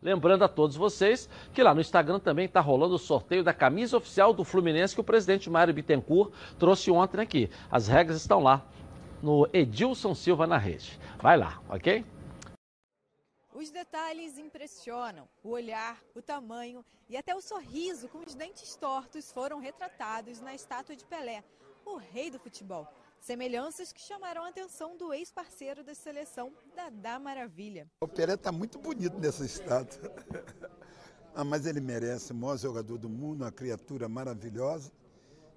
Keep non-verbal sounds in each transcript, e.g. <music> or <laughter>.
Lembrando a todos vocês que lá no Instagram também está rolando o sorteio da camisa oficial do Fluminense que o presidente Mário Bittencourt trouxe ontem aqui. As regras estão lá no Edilson Silva na rede. Vai lá, ok? Os detalhes impressionam. O olhar, o tamanho e até o sorriso com os dentes tortos foram retratados na estátua de Pelé, o rei do futebol. Semelhanças que chamaram a atenção do ex-parceiro da seleção, Dadá Maravilha. O Pelé está muito bonito nessa estátua. <laughs> ah, mas ele merece, o maior jogador do mundo, uma criatura maravilhosa.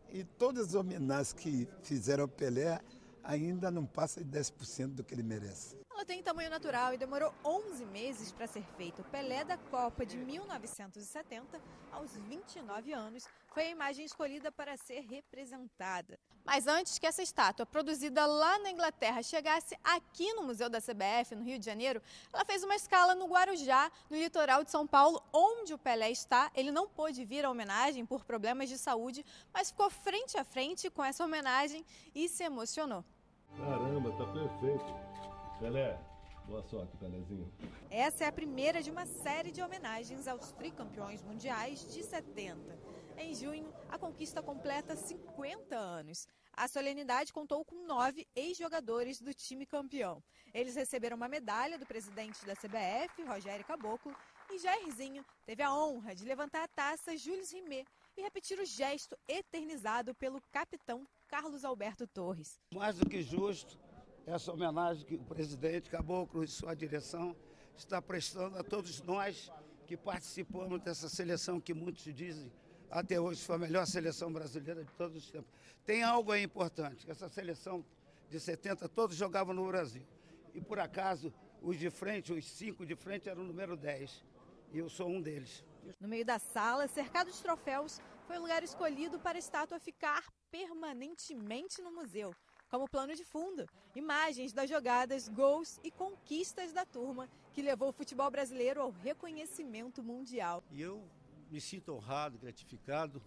E todas as homenagens que fizeram ao Pelé ainda não passa de 10% do que ele merece. Ela tem tamanho natural e demorou 11 meses para ser feito. Pelé da Copa de 1970, aos 29 anos, foi a imagem escolhida para ser representada. Mas antes que essa estátua, produzida lá na Inglaterra, chegasse aqui no Museu da CBF, no Rio de Janeiro, ela fez uma escala no Guarujá, no litoral de São Paulo, onde o Pelé está. Ele não pôde vir à homenagem por problemas de saúde, mas ficou frente a frente com essa homenagem e se emocionou. Caramba, tá perfeito. Pelé, boa sorte, Pelézinho. Essa é a primeira de uma série de homenagens aos tricampeões mundiais de 70. Em junho, a conquista completa 50 anos. A solenidade contou com nove ex-jogadores do time campeão. Eles receberam uma medalha do presidente da CBF, Rogério Caboclo, e Jairzinho teve a honra de levantar a taça Jules Rimet e repetir o gesto eternizado pelo capitão Carlos Alberto Torres. Mais do que justo, essa homenagem que o presidente Caboclo e sua direção está prestando a todos nós que participamos dessa seleção que muitos dizem até hoje foi a melhor seleção brasileira de todos os tempos. Tem algo aí importante, que essa seleção de 70 todos jogavam no Brasil. E por acaso, os de frente, os cinco de frente eram o número 10. E eu sou um deles. No meio da sala, cercado de troféus, foi o lugar escolhido para a estátua ficar permanentemente no museu como plano de fundo, imagens das jogadas, gols e conquistas da turma que levou o futebol brasileiro ao reconhecimento mundial. E eu me sinto honrado, gratificado,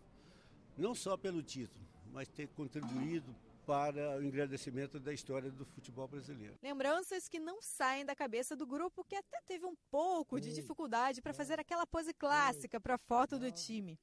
não só pelo título, mas ter contribuído para o engrandecimento da história do futebol brasileiro. Lembranças que não saem da cabeça do grupo que até teve um pouco de dificuldade para fazer aquela pose clássica para a foto do time.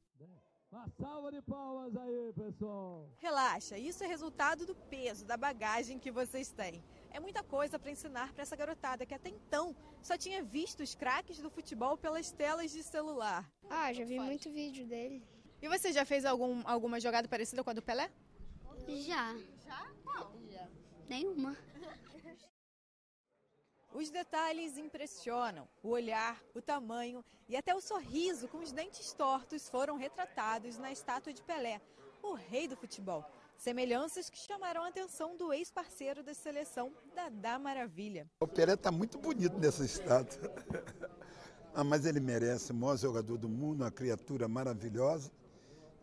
Uma salva de palmas aí, pessoal. Relaxa, isso é resultado do peso, da bagagem que vocês têm. É muita coisa para ensinar para essa garotada que até então só tinha visto os craques do futebol pelas telas de celular. Ah, já vi muito vídeo dele. E você já fez algum, alguma jogada parecida com a do Pelé? Já. Já? Qual? Já. Nenhuma. Os detalhes impressionam. O olhar, o tamanho e até o sorriso com os dentes tortos foram retratados na estátua de Pelé, o rei do futebol. Semelhanças que chamaram a atenção do ex-parceiro da seleção, Dadá Maravilha. O Pelé está muito bonito nessa estátua. <laughs> ah, mas ele merece, o maior jogador do mundo, uma criatura maravilhosa.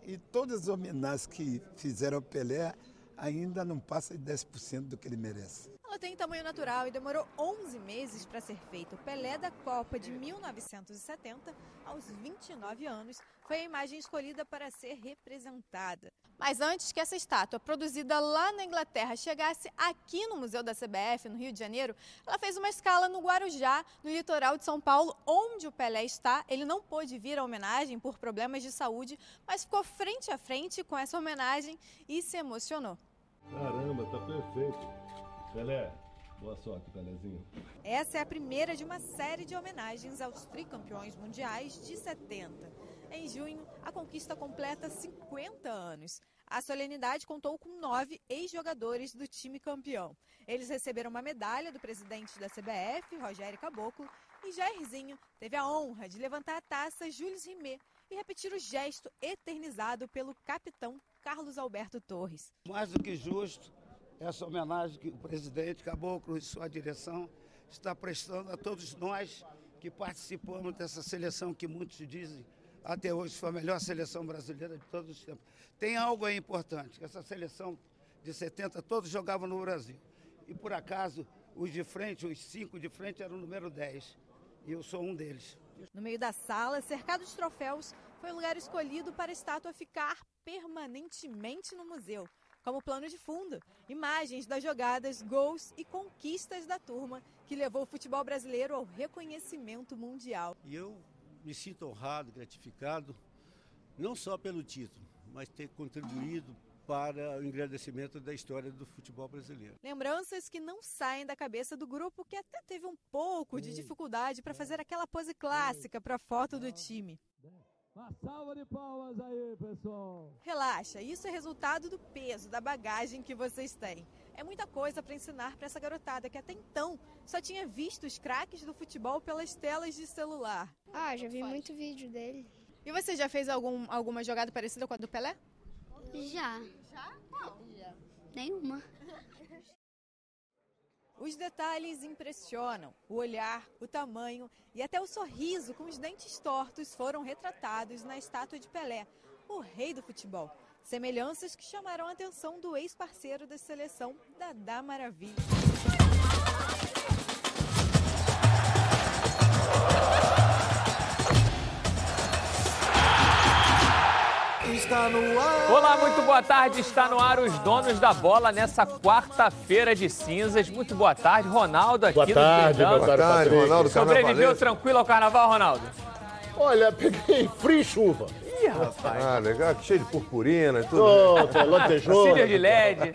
E todas as homenagens que fizeram ao Pelé ainda não passa de 10% do que ele merece. Ela tem tamanho natural e demorou 11 meses para ser feito. Pelé da Copa de 1970, aos 29 anos, foi a imagem escolhida para ser representada. Mas antes que essa estátua, produzida lá na Inglaterra, chegasse aqui no Museu da CBF, no Rio de Janeiro, ela fez uma escala no Guarujá, no litoral de São Paulo, onde o Pelé está. Ele não pôde vir à homenagem por problemas de saúde, mas ficou frente a frente com essa homenagem e se emocionou. Caramba, tá perfeito. Pelé, boa sorte, Pelézinho. Essa é a primeira de uma série de homenagens aos tricampeões mundiais de 70. Em junho, a conquista completa 50 anos. A solenidade contou com nove ex-jogadores do time campeão. Eles receberam uma medalha do presidente da CBF, Rogério Caboclo, e Jairzinho teve a honra de levantar a taça Jules Rimet e repetir o gesto eternizado pelo capitão Carlos Alberto Torres. Mais do que justo, essa homenagem que o presidente Caboclo e sua direção está prestando a todos nós que participamos dessa seleção que muitos dizem até hoje foi a melhor seleção brasileira de todos os tempos. Tem algo aí importante, essa seleção de 70 todos jogavam no Brasil. E por acaso, os de frente, os cinco de frente eram o número 10. E eu sou um deles. No meio da sala, cercado de troféus, foi o lugar escolhido para a estátua ficar permanentemente no museu como plano de fundo, imagens das jogadas, gols e conquistas da turma que levou o futebol brasileiro ao reconhecimento mundial. E eu me sinto honrado, gratificado, não só pelo título, mas ter contribuído para o engrandecimento da história do futebol brasileiro. Lembranças que não saem da cabeça do grupo que até teve um pouco de dificuldade para fazer aquela pose clássica para a foto do time. Uma salva de palmas aí, pessoal. Relaxa, isso é resultado do peso, da bagagem que vocês têm. É muita coisa para ensinar para essa garotada que até então só tinha visto os craques do futebol pelas telas de celular. Ah, já vi muito vídeo dele. E você já fez algum, alguma jogada parecida com a do Pelé? Já. Já? Qual? Nenhuma. Os detalhes impressionam. O olhar, o tamanho e até o sorriso com os dentes tortos foram retratados na estátua de Pelé, o rei do futebol. Semelhanças que chamaram a atenção do ex-parceiro da seleção, Dadá Maravilha. Está no ar. Olá, muito boa tarde. Está no ar os donos da bola nessa quarta-feira de cinzas. Muito boa tarde, Ronaldo aqui boa no tarde. Boa tarde, Ronaldo. Sobreviveu tranquilo ao carnaval, Ronaldo? Olha, peguei frio e chuva. Ih, rapaz. Ah, legal, cheio de purpurina e tudo. Oh, lantejou. Cílios de LED.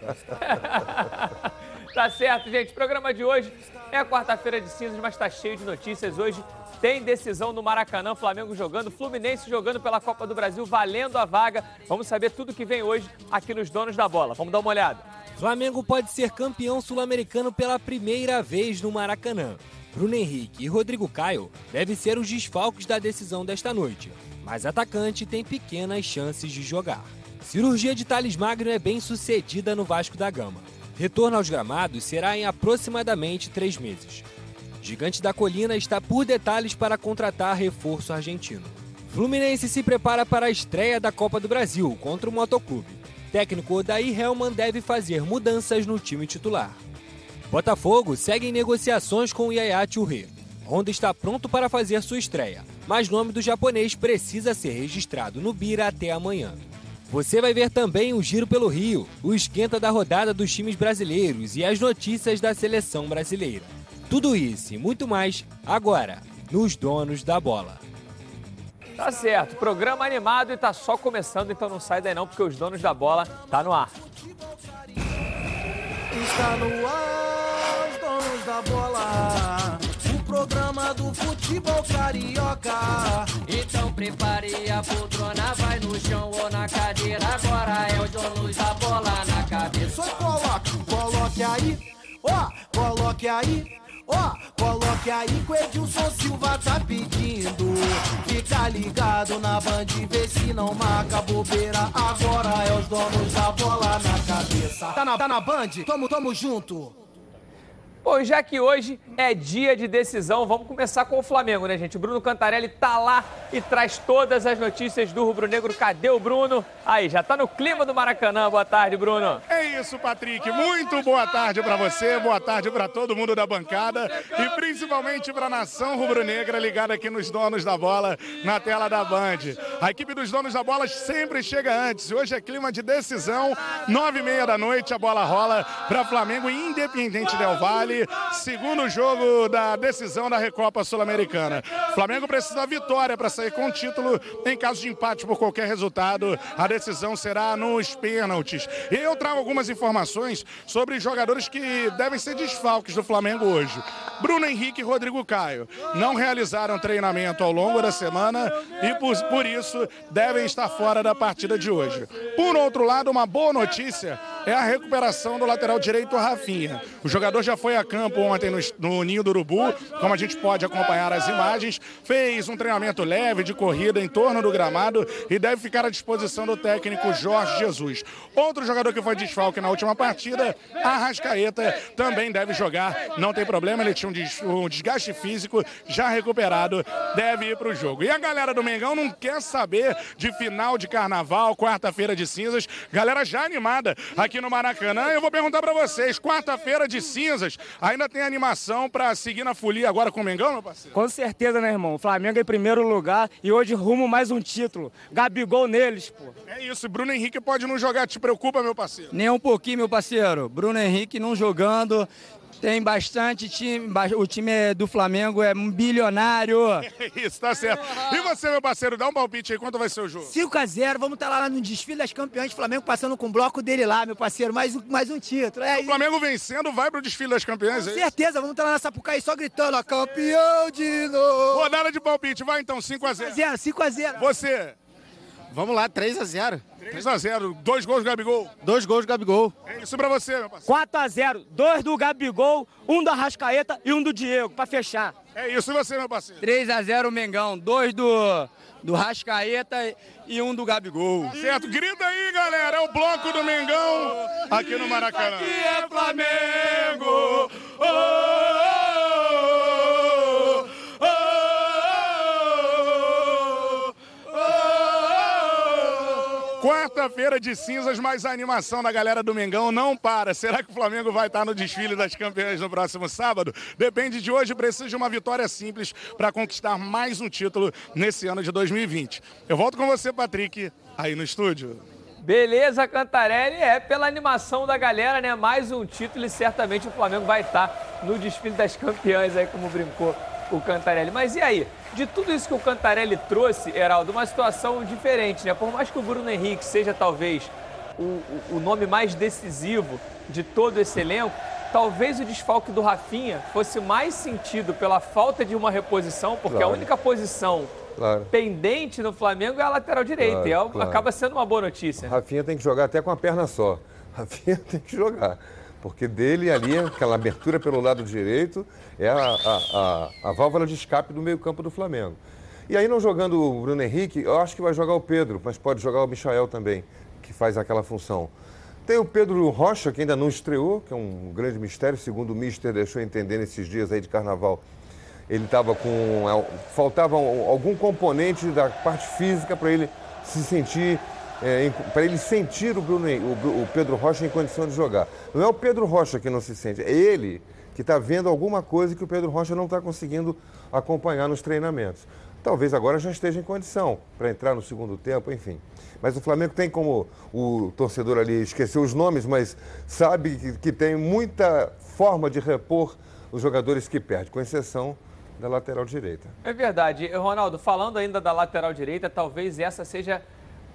<laughs> tá certo, gente. O programa de hoje é quarta-feira de cinzas, mas tá cheio de notícias. Hoje tem decisão no Maracanã, Flamengo jogando, Fluminense jogando pela Copa do Brasil, valendo a vaga. Vamos saber tudo que vem hoje aqui nos Donos da Bola. Vamos dar uma olhada. Flamengo pode ser campeão sul-americano pela primeira vez no Maracanã. Bruno Henrique e Rodrigo Caio devem ser os desfalques da decisão desta noite, mas atacante tem pequenas chances de jogar. Cirurgia de Thales Magno é bem sucedida no Vasco da Gama. Retorno aos gramados será em aproximadamente três meses. Gigante da Colina está por detalhes para contratar reforço argentino. Fluminense se prepara para a estreia da Copa do Brasil contra o Motoclube. Técnico Odair Helman deve fazer mudanças no time titular. Botafogo segue em negociações com o Yaya Touré. Honda está pronto para fazer sua estreia, mas nome do japonês precisa ser registrado no Bira até amanhã. Você vai ver também o Giro pelo Rio, o esquenta da rodada dos times brasileiros e as notícias da seleção brasileira. Tudo isso e muito mais agora, nos Donos da Bola. Tá certo, programa animado e tá só começando, então não sai daí não, porque os Donos da Bola tá no ar. Está no ar, os Donos da Bola. O programa do futebol carioca. Então prepare a poltrona, vai no chão ou na cadeira. Agora é os Donos da Bola na cabeça. Só coloque, coloque aí, ó, coloque aí. Ó, oh, coloque aí que o Edilson Silva tá pedindo. Fica ligado na band, vê se não marca bobeira. Agora é os donos da bola na cabeça. Tá na, tá na band? Tamo, tamo junto. Bom, já que hoje é dia de decisão, vamos começar com o Flamengo, né, gente? O Bruno Cantarelli tá lá e traz todas as notícias do Rubro Negro. Cadê o Bruno? Aí, já tá no clima do Maracanã. Boa tarde, Bruno. É isso, Patrick. Muito boa tarde para você, boa tarde para todo mundo da bancada e principalmente para a nação rubro-negra ligada aqui nos donos da bola na tela da Band. A equipe dos donos da bola sempre chega antes. Hoje é clima de decisão, nove e meia da noite, a bola rola para Flamengo Independente Del Valle segundo jogo da decisão da Recopa Sul-Americana. Flamengo precisa da vitória para sair com o título. Em caso de empate por qualquer resultado, a decisão será nos pênaltis. E eu trago algumas informações sobre jogadores que devem ser desfalques do Flamengo hoje. Bruno Henrique e Rodrigo Caio não realizaram treinamento ao longo da semana e por, por isso devem estar fora da partida de hoje. Por outro lado, uma boa notícia é a recuperação do lateral direito Rafinha. O jogador já foi a campo ontem no, no, Ninho do Urubu, como a gente pode acompanhar as imagens, fez um treinamento leve de corrida em torno do gramado e deve ficar à disposição do técnico Jorge Jesus. Outro jogador que foi desfalque na última partida, Arrascaeta, também deve jogar, não tem problema, ele tinha um des- um desgaste físico, já recuperado, deve ir para o jogo. E a galera do Mengão não quer saber de final de carnaval, quarta-feira de cinzas. Galera já animada aqui no Maracanã. Eu vou perguntar para vocês: quarta-feira de cinzas, ainda tem animação para seguir na folia agora com o Mengão, meu parceiro? Com certeza, né, irmão? O Flamengo em primeiro lugar e hoje rumo mais um título. Gabigol neles, pô. É isso, Bruno Henrique pode não jogar, te preocupa, meu parceiro? Nem um pouquinho, meu parceiro. Bruno Henrique não jogando. Tem bastante time. O time é- do Flamengo é um bilionário. <laughs> Isso, tá certo. E você, meu parceiro, dá um palpite aí, quanto vai ser o jogo? 5x0, vamos estar lá no desfile das campeãs, Flamengo passando com o bloco dele lá, meu parceiro, mais um, mais um título. É O. Flamengo vencendo, vai pro desfile das campeãs, Com é isso? certeza, vamos estar lá na Sapucaí só gritando, ó, campeão de novo. Rodada de palpite, vai então, 5x0. 5x0, 5x0. Você, Vamos lá, 3x0. 3x0, dois gols do Gabigol. Dois gols do Gabigol. É isso pra você, meu parceiro. 4x0, dois do Gabigol, um do Arrascaeta e um do Diego, pra fechar. É isso, e você, meu parceiro? 3x0 Mengão. Dois do, do Rascaeta e um do Gabigol. Certo, grita aí, galera. É o bloco do Mengão aqui no Maracanã. Aqui é Flamengo. Quarta-feira de cinzas, mas a animação da galera do Mengão não para. Será que o Flamengo vai estar no desfile das campeãs no próximo sábado? Depende de hoje, precisa de uma vitória simples para conquistar mais um título nesse ano de 2020. Eu volto com você, Patrick, aí no estúdio. Beleza, Cantarelli, é pela animação da galera, né? Mais um título e certamente o Flamengo vai estar no desfile das campeãs aí, como brincou o Cantarelli. Mas e aí? De tudo isso que o Cantarelli trouxe, Heraldo, uma situação diferente, né? Por mais que o Bruno Henrique seja talvez o, o- o nome mais decisivo de todo esse elenco, talvez o desfalque do Rafinha fosse mais sentido pela falta de uma reposição, porque Claro. a única posição Claro. pendente no Flamengo é a lateral direita. Claro, e é- acaba sendo uma boa notícia. Rafinha tem que jogar até com a perna só. Rafinha <laughs> tem que jogar. Porque dele ali, aquela abertura pelo lado direito, é a, a, a, a válvula de escape do meio-campo do Flamengo. E aí, não jogando o Bruno Henrique, eu acho que vai jogar o Pedro, mas pode jogar o Michael também, que faz aquela função. Tem o Pedro Rocha, que ainda não estreou, que é um grande mistério, segundo o Mister deixou entender nesses dias aí de carnaval. Ele estava com. Faltava um- algum componente da parte física para ele se sentir. Para ele sentir o, Bruno, o, o Pedro Rocha em condição de jogar. Não é o Pedro Rocha que não se sente, é ele que está vendo alguma coisa que o Pedro Rocha não está conseguindo acompanhar nos treinamentos. Talvez agora já esteja em condição para entrar no segundo tempo, enfim. Mas o Flamengo tem como o torcedor ali esqueceu os nomes, mas sabe que, que tem muita forma de repor os jogadores que perde, com exceção da lateral direita. É verdade. Ronaldo, falando ainda da lateral direita, talvez essa seja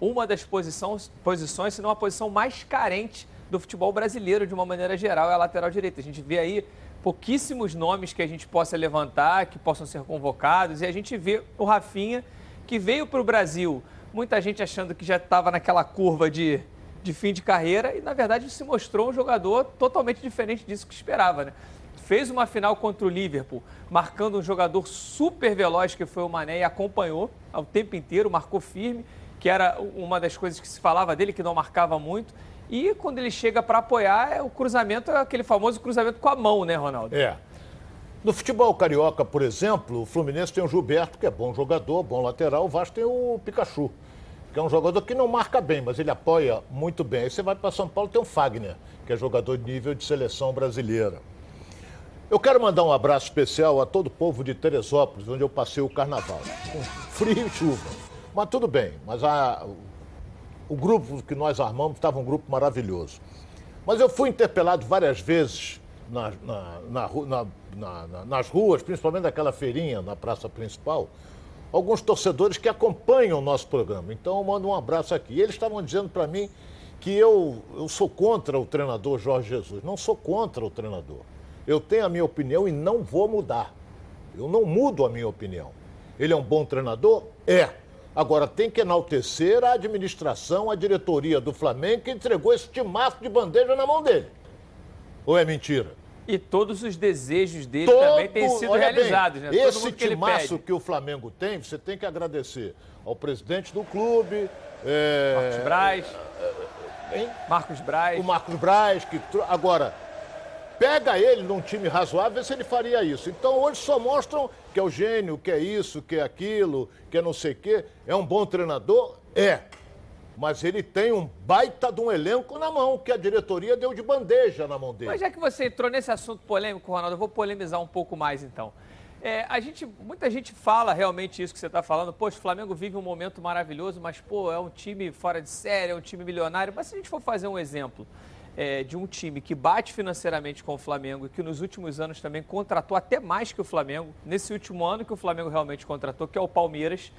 uma das posições, posições, se não a posição mais carente do futebol brasileiro, de uma maneira geral, é a lateral direita. A gente vê aí pouquíssimos nomes que a gente possa levantar, que possam ser convocados, e a gente vê o Rafinha, que veio para o Brasil, muita gente achando que já estava naquela curva de, de fim de carreira, e na verdade se mostrou um jogador totalmente diferente disso que esperava, né? fez uma final contra o Liverpool, marcando um jogador super veloz que foi o Mané e acompanhou o tempo inteiro, marcou firme, que era uma das coisas que se falava dele, que não marcava muito. E quando ele chega para apoiar, é o cruzamento é aquele famoso cruzamento com a mão, né, Ronaldo? É. No futebol carioca, por exemplo, o Fluminense tem o Gilberto, que é bom jogador, bom lateral. O Vasco tem o Pikachu, que é um jogador que não marca bem, mas ele apoia muito bem. Aí você vai para São Paulo, tem o Fagner, que é jogador de nível de seleção brasileira. Eu quero mandar um abraço especial a todo o povo de Teresópolis, onde eu passei o carnaval. Com frio e chuva. Mas tudo bem, mas a- o grupo que nós armamos estava um grupo maravilhoso. Mas eu fui interpelado várias vezes na- na- na nas ruas, principalmente naquela feirinha na praça principal, alguns torcedores que acompanham o nosso programa. Então eu mando um abraço aqui. Eles estavam dizendo para mim que eu, eu sou contra o treinador Jorge Jesus. Não sou contra o treinador. Eu tenho a minha opinião e não vou mudar. Eu não mudo a minha opinião. Ele é um bom treinador? É. Agora, tem que enaltecer a administração, a diretoria do Flamengo que entregou esse timaço de bandeja na mão dele. Ou é mentira? E todos os desejos dele também têm sido olha bem, realizados, né? Todo Esse que timaço que o Flamengo tem, você tem que agradecer ao presidente do clube. é, Marcos Braz. Hein? Marcos Braz. O Marcos Braz. Que... Agora, Pega ele num time razoável, vê se ele faria isso. Então hoje só mostram que é o gênio, que é isso, que é aquilo, que é não sei o quê. É um bom treinador? É. Mas ele tem um baita de um elenco na mão, que a diretoria deu de bandeja na mão dele. Mas já que você entrou nesse assunto polêmico, Ronaldo, eu vou polemizar um pouco mais então. É, a gente, muita gente fala realmente isso que você está falando. Poxa, o Flamengo vive um momento maravilhoso, mas pô, é um time fora de série, é um time milionário. Mas se a gente for fazer um exemplo é, de um time que bate financeiramente com o Flamengo e que nos últimos anos também contratou até mais que o Flamengo, nesse último ano que o Flamengo realmente contratou, que é o Palmeiras.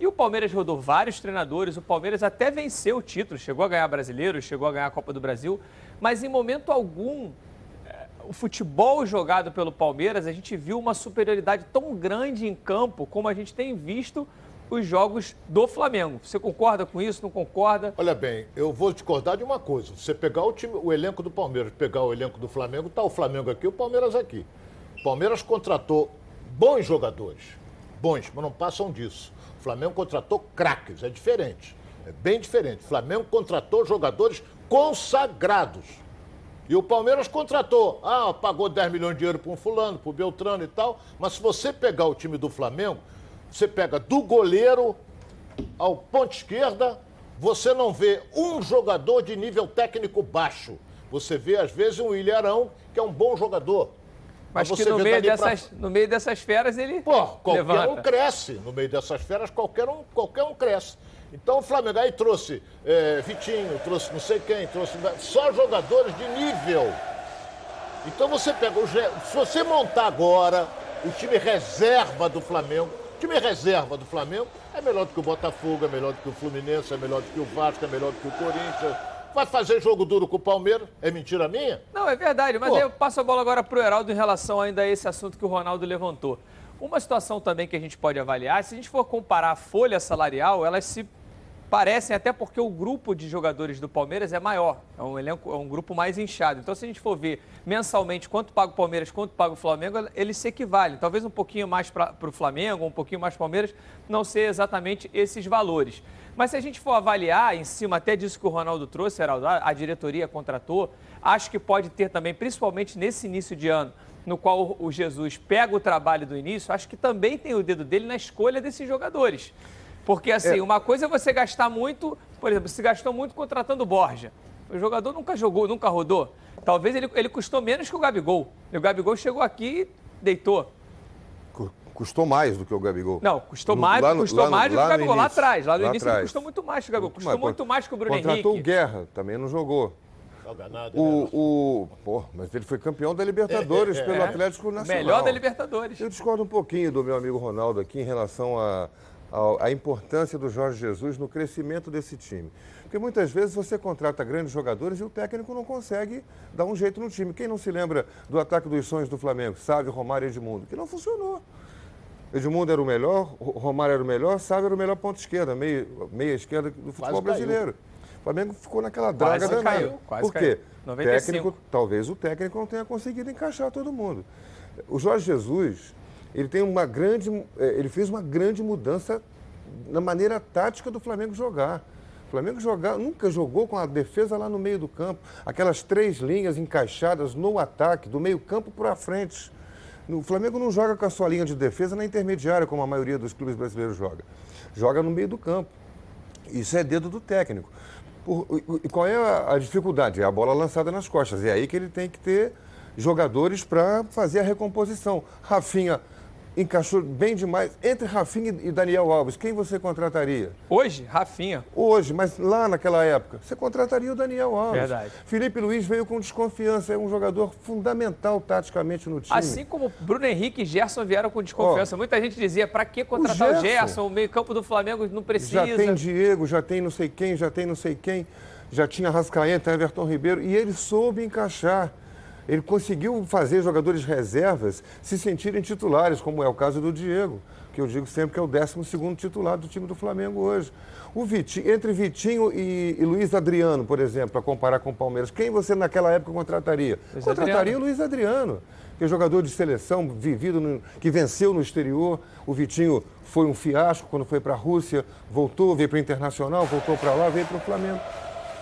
E o Palmeiras rodou vários treinadores, o Palmeiras até venceu o título, chegou a ganhar brasileiro, chegou a ganhar a Copa do Brasil, mas em momento algum é, o futebol jogado pelo Palmeiras, a gente viu uma superioridade tão grande em campo como a gente tem visto os jogos do Flamengo. Você concorda com isso? Não concorda? Olha bem, eu vou discordar de uma coisa. Você pegar o time, o elenco do Palmeiras, pegar o elenco do Flamengo, tá o Flamengo aqui, o Palmeiras aqui. O Palmeiras contratou bons jogadores, bons, mas não passam disso. O Flamengo contratou craques, é diferente. É bem diferente. O Flamengo contratou jogadores consagrados. E o Palmeiras contratou. Ah, pagou 10 milhões de euros para um fulano, para o Beltrano e tal. Mas se você pegar o time do Flamengo, você pega do goleiro ao ponto esquerda, você não vê um jogador de nível técnico baixo. Você vê, às vezes, um Ilharão, que é um bom jogador. Mas, Mas que no meio, dessas, pra... no meio dessas feras ele. Pô, qualquer levanta. um cresce. No meio dessas feras, qualquer um, qualquer um cresce. Então o Flamengo aí trouxe é, Vitinho, trouxe não sei quem, trouxe. Só jogadores de nível. Então você pega o. Se você montar agora o time reserva do Flamengo, o time reserva do Flamengo é melhor do que o Botafogo, é melhor do que o Fluminense, é melhor do que o Vasco, é melhor do que o Corinthians. Vai fazer jogo duro com o Palmeiras? É mentira minha? Não, é verdade. Mas eu passo a bola agora para o Heraldo em relação ainda a esse assunto que o Ronaldo levantou. Uma situação também que a gente pode avaliar, se a gente for comparar a folha salarial, elas se parecem até porque o grupo de jogadores do Palmeiras é maior, é um elenco, é um grupo mais inchado. Então, se a gente for ver mensalmente quanto paga o Palmeiras, quanto paga o Flamengo, eles se equivalem. Talvez um pouquinho mais para o Flamengo, um pouquinho mais para o Palmeiras, não ser exatamente esses valores. Mas se a gente for avaliar em cima até disso que o Ronaldo trouxe, Heraldo, a diretoria contratou, acho que pode ter também, principalmente nesse início de ano, no qual o Jesus pega o trabalho do início, acho que também tem o dedo dele na escolha desses jogadores. Porque, assim, é. uma coisa é você gastar muito, por exemplo, se gastou muito contratando Borja. O jogador nunca jogou, nunca rodou. Talvez ele, ele custou menos que o Gabigol. E o Gabigol chegou aqui e deitou. Custou mais do que o Gabigol. Não, custou mais, lá, custou lá, mais do que o Gabigol lá atrás. Lá no lá início atrás. ele custou muito mais que o Gabigol. Custou muito, muito mais que o Bruno contratou Henrique. Contratou o Guerra, também não jogou. Nada, o, né? o, pô, mas ele foi campeão da Libertadores é, é, pelo é. Atlético Nacional. Melhor da Libertadores. Eu discordo um pouquinho do meu amigo Ronaldo aqui em relação a a, importância do Jorge Jesus no crescimento desse time. Porque muitas vezes você contrata grandes jogadores e o técnico não consegue dar um jeito no time. Quem não se lembra do ataque dos sonhos do Flamengo? Sávio, Romário e Edmundo, que não funcionou. Edmundo era o melhor, Romário era o melhor, Sávio era o melhor ponto esquerda, meia, meia esquerda do futebol brasileiro. O Flamengo ficou naquela draga quase danada. Caiu, quase Por quê? Caiu. Técnico, talvez o técnico não tenha conseguido encaixar todo mundo. O Jorge Jesus, ele tem uma grande, é, ele fez uma grande mudança na maneira tática do Flamengo jogar. O Flamengo jogar, nunca jogou com a defesa lá no meio do campo, aquelas três linhas encaixadas no ataque, do meio campo para frente. O Flamengo não joga com a sua linha de defesa na intermediária, como a maioria dos clubes brasileiros joga. Joga no meio do campo. Isso é dedo do técnico. E qual é a dificuldade? É a bola lançada nas costas. É aí que ele tem que ter jogadores para fazer a recomposição. Rafinha encaixou bem demais. Entre Rafinha e Daniel Alves, quem você contrataria? Hoje, Rafinha. Hoje, mas lá naquela época, você contrataria o Daniel Alves. Verdade. Felipe Luiz veio com desconfiança, é um jogador fundamental taticamente no time. Assim como Bruno Henrique e Gerson vieram com desconfiança. Muita gente dizia, para que contratar o Gerson? o Gerson? O meio-campo do Flamengo não precisa. Já tem Diego, já tem não sei quem, já tem não sei quem. Já tinha Rascaeta, Everton Ribeiro, e ele soube encaixar. Ele conseguiu fazer jogadores reservas se sentirem titulares, como é o caso do Diego, que eu digo sempre que é o 12 titular do time do Flamengo hoje. O Vitinho, entre Vitinho e, e Luiz Adriano, por exemplo, para comparar com o Palmeiras, quem você naquela época contrataria? Luiz contrataria Adriano. o Luiz Adriano, que é jogador de seleção, vivido, no, que venceu no exterior. O Vitinho foi um fiasco quando foi para a Rússia, voltou, veio para o Internacional, voltou para lá, veio para o Flamengo.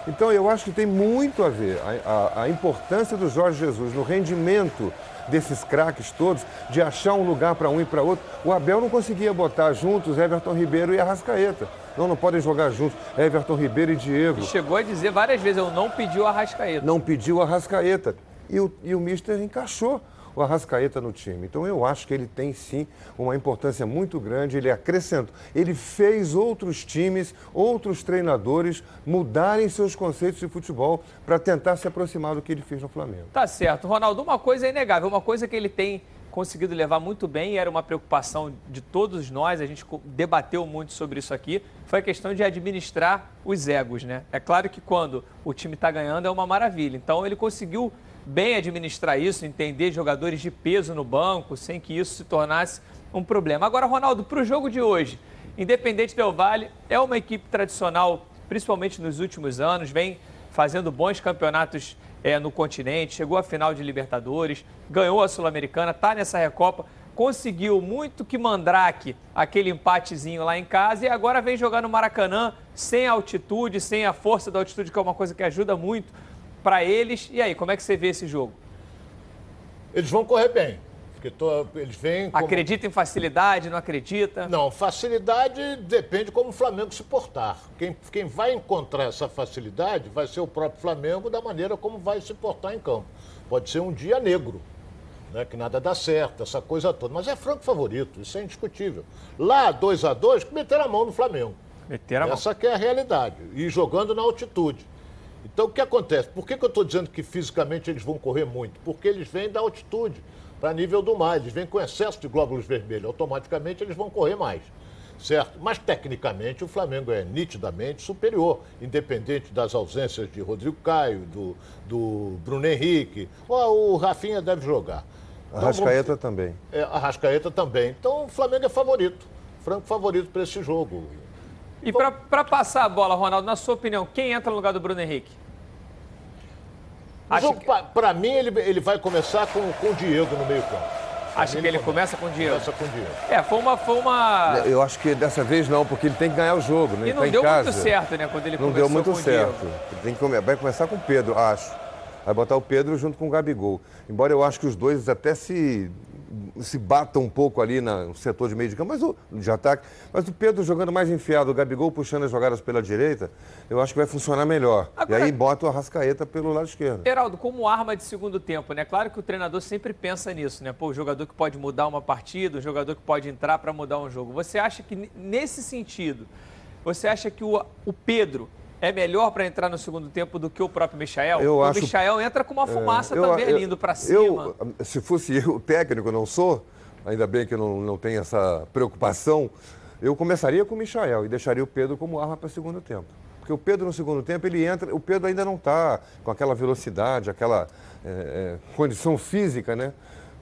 Então eu acho que tem muito a ver a, a, a importância do Jorge Jesus no rendimento desses craques todos, de achar um lugar para um e para outro. O Abel não conseguia botar juntos Everton Ribeiro e Arrascaeta. Não, não podem jogar juntos Everton Ribeiro e Diego. Chegou a dizer várias vezes, eu não pedi o Arrascaeta. Não pediu o Arrascaeta. E o, e o Mister encaixou o Arrascaeta no time. Então eu acho que ele tem sim uma importância muito grande, ele acrescentou. Ele fez outros times, outros treinadores mudarem seus conceitos de futebol para tentar se aproximar do que ele fez no Flamengo. Tá certo. Ronaldo, uma coisa é inegável, uma coisa que ele tem conseguido levar muito bem era uma preocupação de todos nós, a gente debateu muito sobre isso aqui, foi a questão de administrar os egos, né? É claro que quando o time está ganhando é uma maravilha. Então ele conseguiu bem administrar isso, entender jogadores de peso no banco, sem que isso se tornasse um problema. Agora, Ronaldo, para o jogo de hoje, Independente Del Vale é uma equipe tradicional, principalmente nos últimos anos, vem fazendo bons campeonatos é, no continente, chegou à final de Libertadores, ganhou a Sul-Americana, está nessa Recopa, conseguiu muito que Mandrake, aquele empatezinho lá em casa, e agora vem jogar no Maracanã, sem altitude, sem a força da altitude, que é uma coisa que ajuda muito para eles. E aí, como é que você vê esse jogo? Eles vão correr bem. Porque tô, eles vêm. Como... Acredita em facilidade, não acredita? Não, facilidade depende como o Flamengo se portar. Quem, quem vai encontrar essa facilidade vai ser o próprio Flamengo da maneira como vai se portar em campo. Pode ser um dia negro, né, que nada dá certo, essa coisa toda. Mas é franco favorito, isso é indiscutível. Lá, 2 a 2 meteram a mão no Flamengo. Meteram a mão. Essa que é a realidade. E jogando na altitude. Então, o que acontece? Por que, que eu estou dizendo que fisicamente eles vão correr muito? Porque eles vêm da altitude para nível do mar, eles vêm com excesso de glóbulos vermelhos, automaticamente eles vão correr mais. Certo? Mas tecnicamente o Flamengo é nitidamente superior, independente das ausências de Rodrigo Caio, do, do Bruno Henrique. O Rafinha deve jogar. Então, a Rascaeta também. É, a Rascaeta também. Então o Flamengo é favorito. Franco favorito para esse jogo. E para passar a bola, Ronaldo, na sua opinião, quem entra no lugar do Bruno Henrique? que... Para mim, ele, ele vai começar com, com o Diego no meio-campo. Acha que ele começa, começa com o Diego? Começa com o Diego. É, foi uma, foi uma. Eu acho que dessa vez não, porque ele tem que ganhar o jogo, né? E não tá deu muito certo, né? Quando ele não começou deu muito certo. Tem que come... Vai começar com o Pedro, acho. Vai botar o Pedro junto com o Gabigol. Embora eu acho que os dois até se se bata um pouco ali no setor de meio de campo, mas o, de ataque. Mas o Pedro jogando mais enfiado, o Gabigol puxando as jogadas pela direita, eu acho que vai funcionar melhor. Agora, e aí bota o Arrascaeta pelo lado esquerdo. Heraldo, como arma de segundo tempo, né? Claro que o treinador sempre pensa nisso, né? Pô, o jogador que pode mudar uma partida, o jogador que pode entrar para mudar um jogo. Você acha que nesse sentido, você acha que o, o Pedro é melhor para entrar no segundo tempo do que o próprio Michael? Eu o acho, Michael entra com uma fumaça é, eu, também eu, indo para cima. Eu, se fosse eu técnico, não sou, ainda bem que eu não, não tenho essa preocupação, eu começaria com o Michael e deixaria o Pedro como arma para o segundo tempo. Porque o Pedro no segundo tempo, ele entra, o Pedro ainda não está com aquela velocidade, aquela é, é, condição física, né?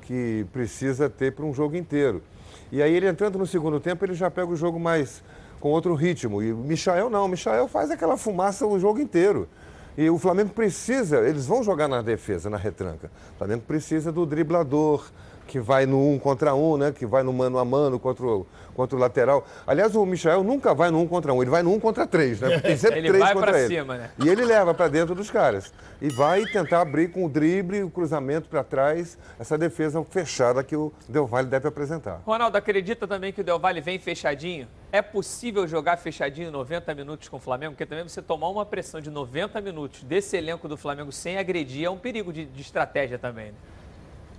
Que precisa ter para um jogo inteiro. E aí ele entrando no segundo tempo, ele já pega o jogo mais com outro ritmo. E o Michael não, o Michael faz aquela fumaça o jogo inteiro. E o Flamengo precisa, eles vão jogar na defesa, na retranca. O Flamengo precisa do driblador, que vai no um contra um, né? Que vai no mano a mano contra o, contra o lateral. Aliás, o Michel nunca vai no um contra um, ele vai no um contra três, né? Porque tem sempre <laughs> ele três vai contra pra ele. Cima, né? E ele leva para dentro dos caras. E vai tentar abrir com o drible, o cruzamento para trás, essa defesa fechada que o Del Valle deve apresentar. Ronaldo, acredita também que o Del Valle vem fechadinho? É possível jogar fechadinho 90 minutos com o Flamengo? Porque também você tomar uma pressão de 90 minutos desse elenco do Flamengo sem agredir é um perigo de, de estratégia também. Né?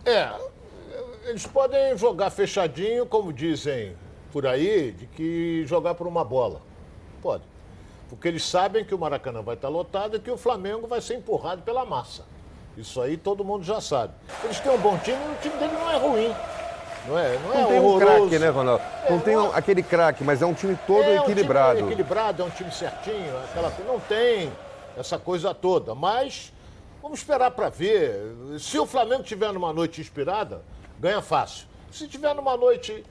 É, eles podem jogar fechadinho, como dizem por aí, de que jogar por uma bola. Pode. Porque eles sabem que o Maracanã vai estar lotado e que o Flamengo vai ser empurrado pela massa. Isso aí todo mundo já sabe. Eles têm um bom time e o time dele não é ruim. Não é, não, é não tem horroroso. um craque, né, Ronaldo? É, não tem um, aquele craque, mas é um time todo é equilibrado. Um time equilibrado, é um time certinho, aquela não tem essa coisa toda. Mas vamos esperar para ver. Se o Flamengo tiver numa noite inspirada, ganha fácil. Se tiver numa noite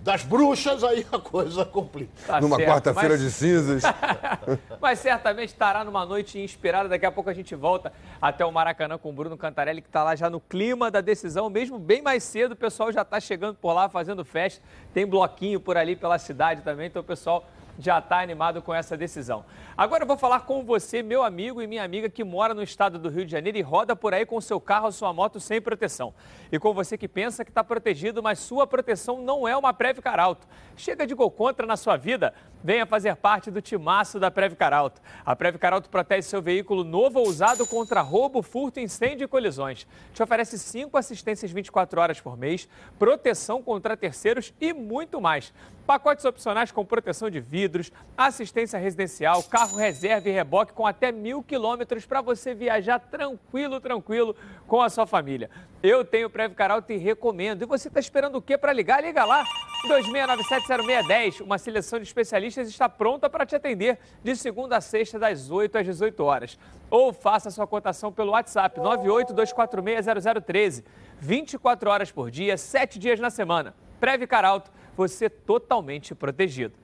das bruxas, aí a coisa complica. Tá Numa quarta-feira mas- de cinzas. <laughs> Mas certamente estará numa noite inspirada. Daqui a pouco a gente volta até o Maracanã com o Bruno Cantarelli, que está lá já no clima da decisão, mesmo bem mais cedo. O pessoal já está chegando por lá, fazendo festa. Tem bloquinho por ali pela cidade também, então o pessoal já está animado com essa decisão. Agora eu vou falar com você, meu amigo e minha amiga que mora no estado do Rio de Janeiro e roda por aí com seu carro ou sua moto sem proteção. E com você que pensa que está protegido, mas sua proteção não é uma Previcar Alto. Chega de gol contra na sua vida, venha fazer parte do timaço da Previcar Alto. A Previcar Alto protege seu veículo novo ou usado contra roubo, furto, incêndio e colisões. Te oferece cinco assistências 24 horas por mês, proteção contra terceiros e muito mais. Pacotes opcionais com proteção de vidros, assistência residencial, carro reserva e reboque com até mil quilômetros para você viajar tranquilo, tranquilo com a sua família. Eu tenho Previcar Alto e recomendo. E você está esperando o quê para ligar? Liga lá. 26970610. Uma seleção de especialistas está pronta para te atender de segunda a sexta, das 8 às 18 horas. Ou faça sua cotação pelo WhatsApp 982460013. 24 horas por dia, 7 dias na semana. Previcar Alto, você totalmente protegido.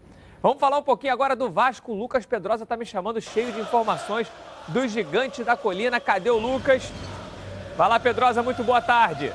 Vamos falar um pouquinho agora do Vasco. O Lucas Pedrosa está me chamando cheio de informações do gigante da colina. Cadê o Lucas? Vai lá, Pedrosa, muito boa tarde.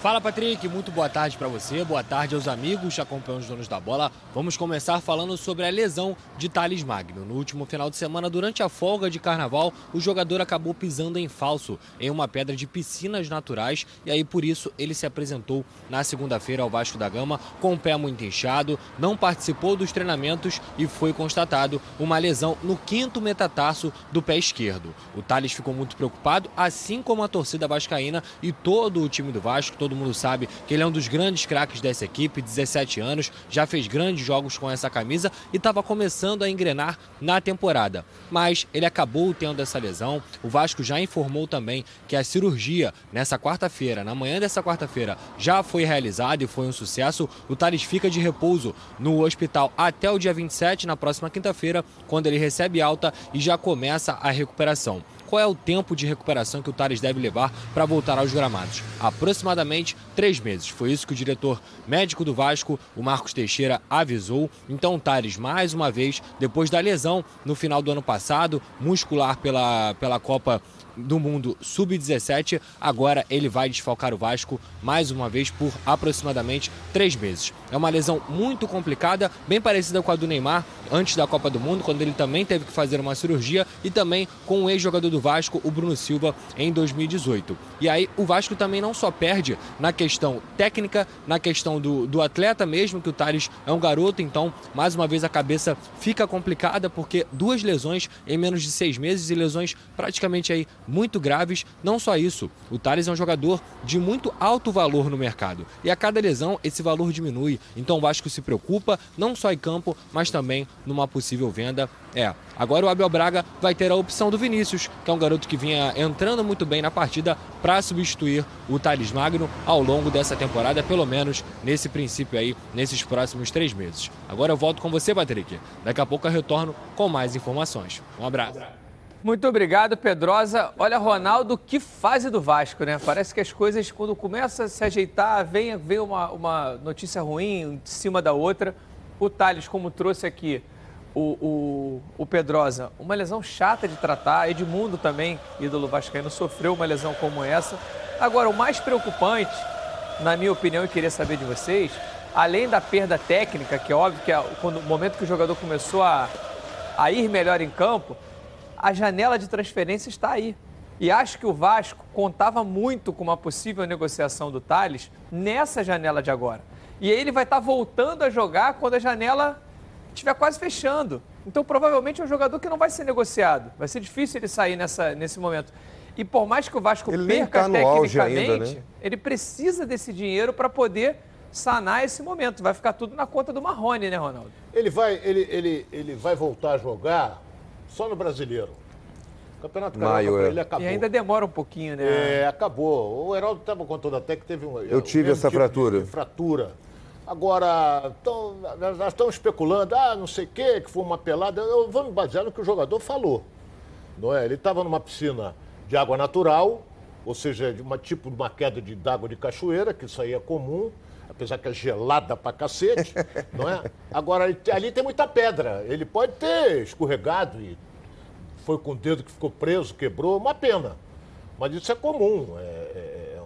Fala Patrick, muito boa tarde para você, boa tarde aos amigos que acompanham os donos da bola. Vamos começar falando sobre a lesão de Thales Magno. No último final de semana, durante a folga de carnaval, o jogador acabou pisando em falso em uma pedra de piscinas naturais e aí por isso ele se apresentou na segunda-feira ao Vasco da Gama com o pé muito inchado, não participou dos treinamentos e foi constatado uma lesão no quinto metatarso do pé esquerdo. O Thales ficou muito preocupado, assim como a torcida vascaína e todo o time do Vasco, todo mundo sabe que ele é um dos grandes craques dessa equipe, 17 anos, já fez grandes jogos com essa camisa e estava começando a engrenar na temporada. Mas ele acabou tendo essa lesão. O Vasco já informou também que a cirurgia nessa quarta-feira, na manhã dessa quarta-feira, já foi realizada e foi um sucesso. O Thales fica de repouso no hospital até o dia 27, na próxima quinta-feira, quando ele recebe alta e já começa a recuperação qual é o tempo de recuperação que o Thales deve levar para voltar aos gramados? Aproximadamente três meses. Foi isso que o diretor médico do Vasco, o Marcos Teixeira, avisou. Então o Thales, mais uma vez, depois da lesão no final do ano passado, muscular pela, pela Copa do Mundo Sub-17. Agora ele vai desfalcar o Vasco mais uma vez por aproximadamente três meses. É uma lesão muito complicada, bem parecida com a do Neymar antes da Copa do Mundo, quando ele também teve que fazer uma cirurgia, e também com o ex-jogador do Vasco, o Bruno Silva, em 2018. E aí o Vasco também não só perde na questão técnica, na questão do, do atleta mesmo, que o Thales é um garoto, então mais uma vez a cabeça fica complicada, porque duas lesões em menos de seis meses e lesões praticamente aí muito graves. Não só isso, o Thales é um jogador de muito alto valor no mercado e a cada lesão esse valor diminui. Então o Vasco se preocupa não só em campo, mas também numa possível venda. É, agora o Abel Braga vai ter a opção do Vinícius, que é um garoto que vinha entrando muito bem na partida para substituir o Thales Magno ao longo dessa temporada, pelo menos nesse princípio aí, nesses próximos três meses. Agora eu volto com você, Patrick. Daqui a pouco eu retorno com mais informações. Um abraço. Muito obrigado, Pedrosa. Olha, Ronaldo, que fase do Vasco, né? Parece que as coisas, quando começam a se ajeitar, vem, vem uma, uma notícia ruim em cima da outra. O Thales, como trouxe aqui o, o, o Pedrosa, uma lesão chata de tratar. Edmundo também, ídolo vascaíno, sofreu uma lesão como essa. Agora, o mais preocupante, na minha opinião, e queria saber de vocês, além da perda técnica, que é óbvio que é quando, o momento que o jogador começou a, a ir melhor em campo, a janela de transferência está aí. E acho que o Vasco contava muito com uma possível negociação do Thales nessa janela de agora. E aí ele vai estar voltando a jogar quando a janela estiver quase fechando. Então, provavelmente é um jogador que não vai ser negociado. Vai ser difícil ele sair nessa, nesse momento. E por mais que o Vasco ele perca tá tecnicamente, ainda, né? ele precisa desse dinheiro para poder sanar esse momento. Vai ficar tudo na conta do Marrone, né, Ronaldo? Ele vai, ele, ele, ele vai voltar a jogar só no brasileiro. O Campeonato Carioca Maio, pra é. ele acabou. E ainda demora um pouquinho, né? É, acabou. O Heraldo estava contando até que teve um. Eu tive essa tipo fratura. de fratura. Agora, tão, nós estamos especulando, ah, não sei o quê, que foi uma pelada. Eu vou me basear no que o jogador falou. Não é? Ele estava numa piscina de água natural, ou seja, de uma tipo de uma queda de água de cachoeira, que isso aí é comum, apesar que é gelada pra cacete, <laughs> não é? Agora, ali- tem muita pedra. Ele pode ter escorregado e foi com o dedo que ficou preso, quebrou, uma pena. Mas isso é comum. É, é- é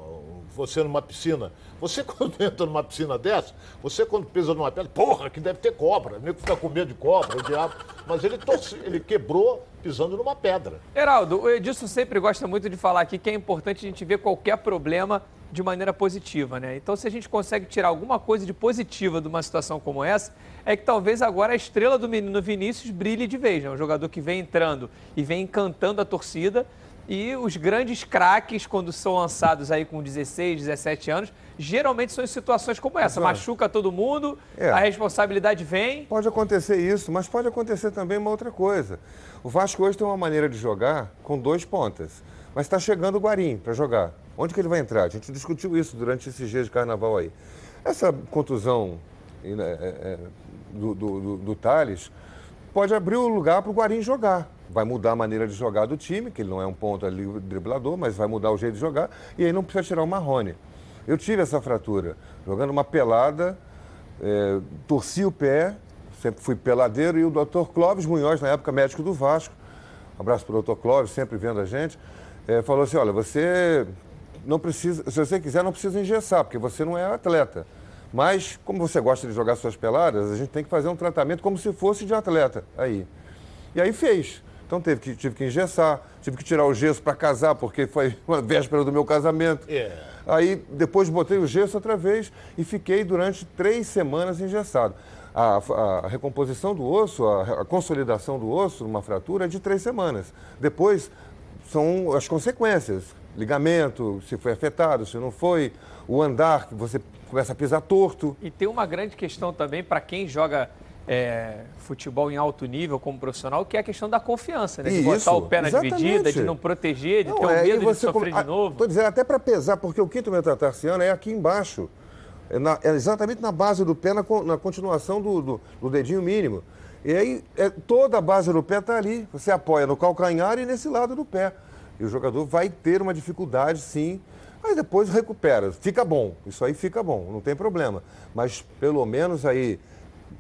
você numa piscina. Você <laughs> quando entra numa piscina dessa, você quando pisa numa pedra, porra, que deve ter cobra. O nego fica com medo de cobra, o diabo. Mas ele, torce, ele quebrou pisando numa pedra. Heraldo, o Edilson sempre gosta muito de falar aqui que é importante a gente ver qualquer problema de maneira positiva, né? Então, se a gente consegue tirar alguma coisa de positiva de uma situação como essa, é que talvez agora a estrela do menino Vinícius brilhe de vez, né? Um jogador que vem entrando e vem encantando a torcida. E os grandes craques, quando são lançados aí com 16, 17 anos, geralmente são em situações como essa. Exato. Machuca todo mundo, É. a responsabilidade vem. Pode acontecer isso, mas pode acontecer também uma outra coisa. O Vasco hoje tem uma maneira de jogar com dois pontas. Mas está chegando o Guarim para jogar. Onde que ele vai entrar? A gente discutiu isso durante esses dias de carnaval aí. Essa contusão eh, eh, do, do, do, do Thales pode abrir o lugar para o Guarim jogar. Vai mudar a maneira de jogar do time, que ele não é um ponto ali driblador, mas vai mudar o jeito de jogar. E aí não precisa tirar o Marrone. Eu tive essa fratura, jogando uma pelada, eh, torci o pé, sempre fui peladeiro, e o doutor Clóvis Munhoz, na época médico do Vasco, um abraço para o doutor Clóvis, sempre vendo a gente, eh, falou assim, olha, você não precisa, se você quiser, não precisa engessar, porque você não é atleta. Mas, como você gosta de jogar suas peladas, a gente tem que fazer um tratamento como se fosse de atleta aí. E aí fez. Então teve que, tive que engessar, tive que tirar o gesso para casar, porque foi <laughs> uma véspera do meu casamento. É. Aí depois botei o gesso outra vez e fiquei durante três semanas engessado. A, a recomposição do osso, a, a consolidação do osso numa fratura é de três semanas. Depois são as consequências. Ligamento, se foi afetado, se não foi, o andar, que você começa a pisar torto. E tem uma grande questão também para quem joga é, futebol em alto nível como profissional, que é a questão da confiança, né? De Isso, botar o pé na exatamente. dividida, de não proteger, de Não, ter o é, e medo de sofrer come- de novo. Estou dizendo, até para pesar, porque o quinto metatarsiano é aqui embaixo. É, na- é exatamente na base do pé, na, na continuação do, do- do dedinho mínimo. E aí, é, toda a base do pé está ali. Você apoia no calcanhar e nesse lado do pé. E o jogador vai ter uma dificuldade, sim. Mas depois recupera. Fica bom. Isso aí fica bom, não tem problema. Mas pelo menos aí,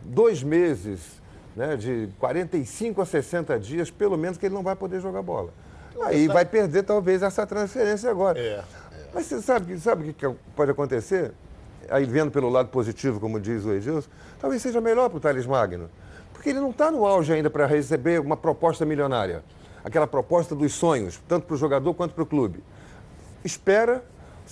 dois meses, né, de 45 a 60 dias, pelo menos que ele não vai poder jogar bola. Aí vai perder talvez essa transferência agora. É. Mas você sabe, sabe o que que pode acontecer? Aí vendo pelo lado positivo, como diz o Edilson, talvez seja melhor para o Thales Magno. Porque ele não está no auge ainda para receber uma proposta milionária. Aquela proposta dos sonhos, tanto para o jogador quanto para o clube. Espera,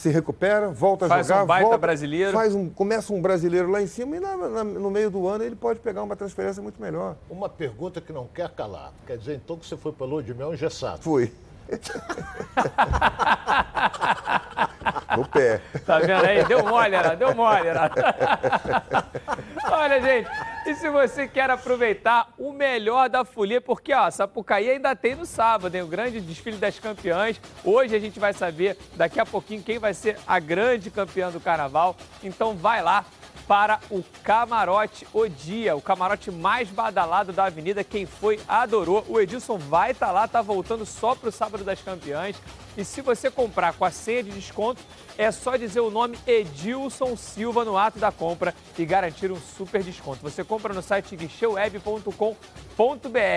se recupera, volta Faz a jogar. um baita volta, brasileiro. Faz um, começa um brasileiro lá em cima e na- na- no meio do ano ele pode pegar uma transferência muito melhor. Uma pergunta que não quer calar. Quer dizer, então, que você foi para Lua de Mel engessado? Fui. <laughs> No pé. Tá vendo aí? Deu mole, era, deu mole, era. <laughs> Olha, gente, e se você quer aproveitar o melhor da folia, porque, ó, Sapucaí ainda tem no sábado, hein? O grande desfile das campeãs. Hoje a gente vai saber, daqui a pouquinho, quem vai ser a grande campeã do carnaval. Então vai lá para o Camarote O Dia, o camarote mais badalado da avenida. Quem foi, adorou. O Edilson vai estar lá, tá voltando só para o sábado das campeãs. E se você comprar com a senha de desconto, é só dizer o nome Edilson Silva no ato da compra e garantir um super desconto. Você compra no site guicheuweb.com.br.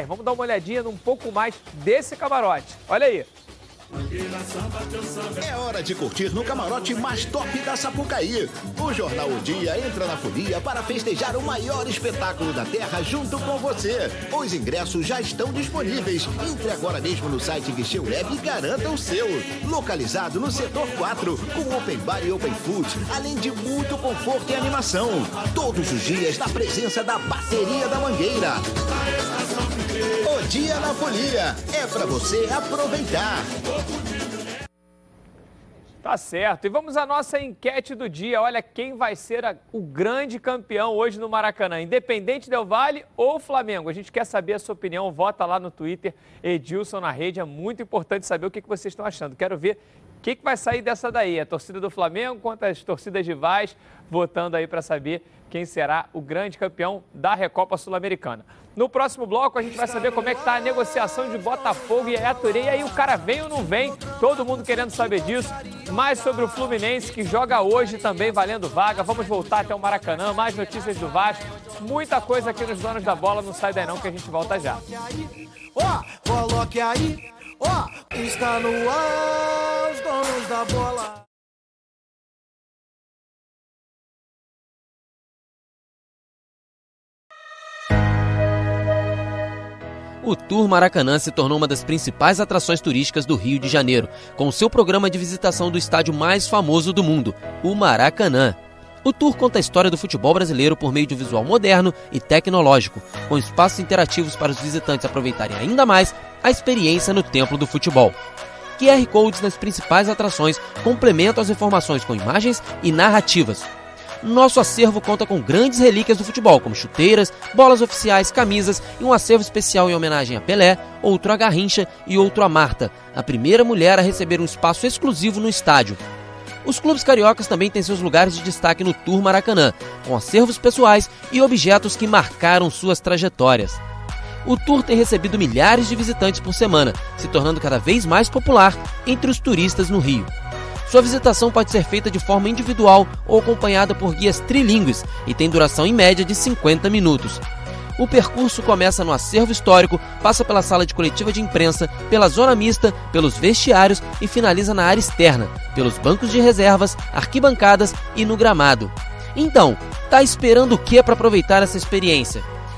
Vamos dar uma olhadinha num pouco mais desse camarote. Olha aí. É hora de curtir no camarote mais top da Sapucaí. O Jornal O Dia entra na folia para festejar o maior espetáculo da Terra junto com você. Os ingressos já estão disponíveis. Entre agora mesmo no site Guicheu Web e garanta o seu. Localizado no setor 4, com open bar e open food, além de muito conforto e animação. Todos os dias na presença da bateria da Mangueira. O Dia na Folia é para você aproveitar. Tá certo. E vamos à nossa enquete do dia. Olha quem vai ser a- o grande campeão hoje no Maracanã, Independente Del Vale ou Flamengo. A gente quer saber a sua opinião. Vota lá no Twitter, Edilson na rede. É muito importante saber o que, que vocês estão achando. Quero ver que, que vai sair dessa daí. A torcida do Flamengo contra as torcidas rivais, votando aí para saber quem será o grande campeão da Recopa Sul-Americana. No próximo bloco, a gente vai saber como é que está a negociação de Botafogo e Ayaturei. E aí o cara vem ou não vem? Todo mundo querendo saber disso. Mais sobre o Fluminense, que joga hoje também valendo vaga. Vamos voltar até o Maracanã. Mais notícias do Vasco. Muita coisa aqui nos Donos da Bola. Não sai daí não, que a gente volta já. Ó, coloque aí, ó, oh, está no ar os donos da bola. O Tour Maracanã se tornou uma das principais atrações turísticas do Rio de Janeiro, com seu programa de visitação do estádio mais famoso do mundo, o Maracanã. O tour conta a história do futebol brasileiro por meio de um visual moderno e tecnológico, com espaços interativos para os visitantes aproveitarem ainda mais a experiência no templo do futebol. QR Codes nas principais atrações complementam as informações com imagens e narrativas, nosso acervo conta com grandes relíquias do futebol, como chuteiras, bolas oficiais, camisas e um acervo especial em homenagem a Pelé, outro a Garrincha e outro a Marta, a primeira mulher a receber um espaço exclusivo no estádio. Os clubes cariocas também têm seus lugares de destaque no Tour Maracanã, com acervos pessoais e objetos que marcaram suas trajetórias. O tour tem recebido milhares de visitantes por semana, se tornando cada vez mais popular entre os turistas no Rio. Sua visitação pode ser feita de forma individual ou acompanhada por guias trilingües e tem duração em média de 50 minutos. O percurso começa no acervo histórico, passa pela sala de coletiva de imprensa, pela zona mista, pelos vestiários e finaliza na área externa, pelos bancos de reservas, arquibancadas e no gramado. Então, tá esperando o que para aproveitar essa experiência?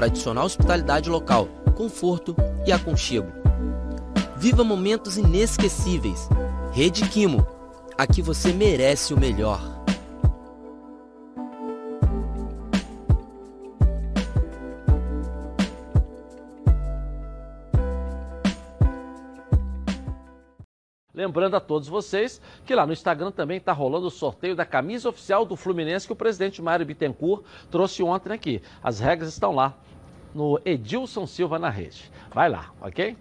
tradicional hospitalidade local, conforto e aconchego. Viva momentos inesquecíveis. Rede Quimo. Aqui você merece o melhor. Lembrando a todos vocês que lá no Instagram também está rolando o sorteio da camisa oficial do Fluminense que o presidente Mário Bittencourt trouxe ontem aqui. As regras estão lá no Edilson Silva na rede. Vai lá, ok?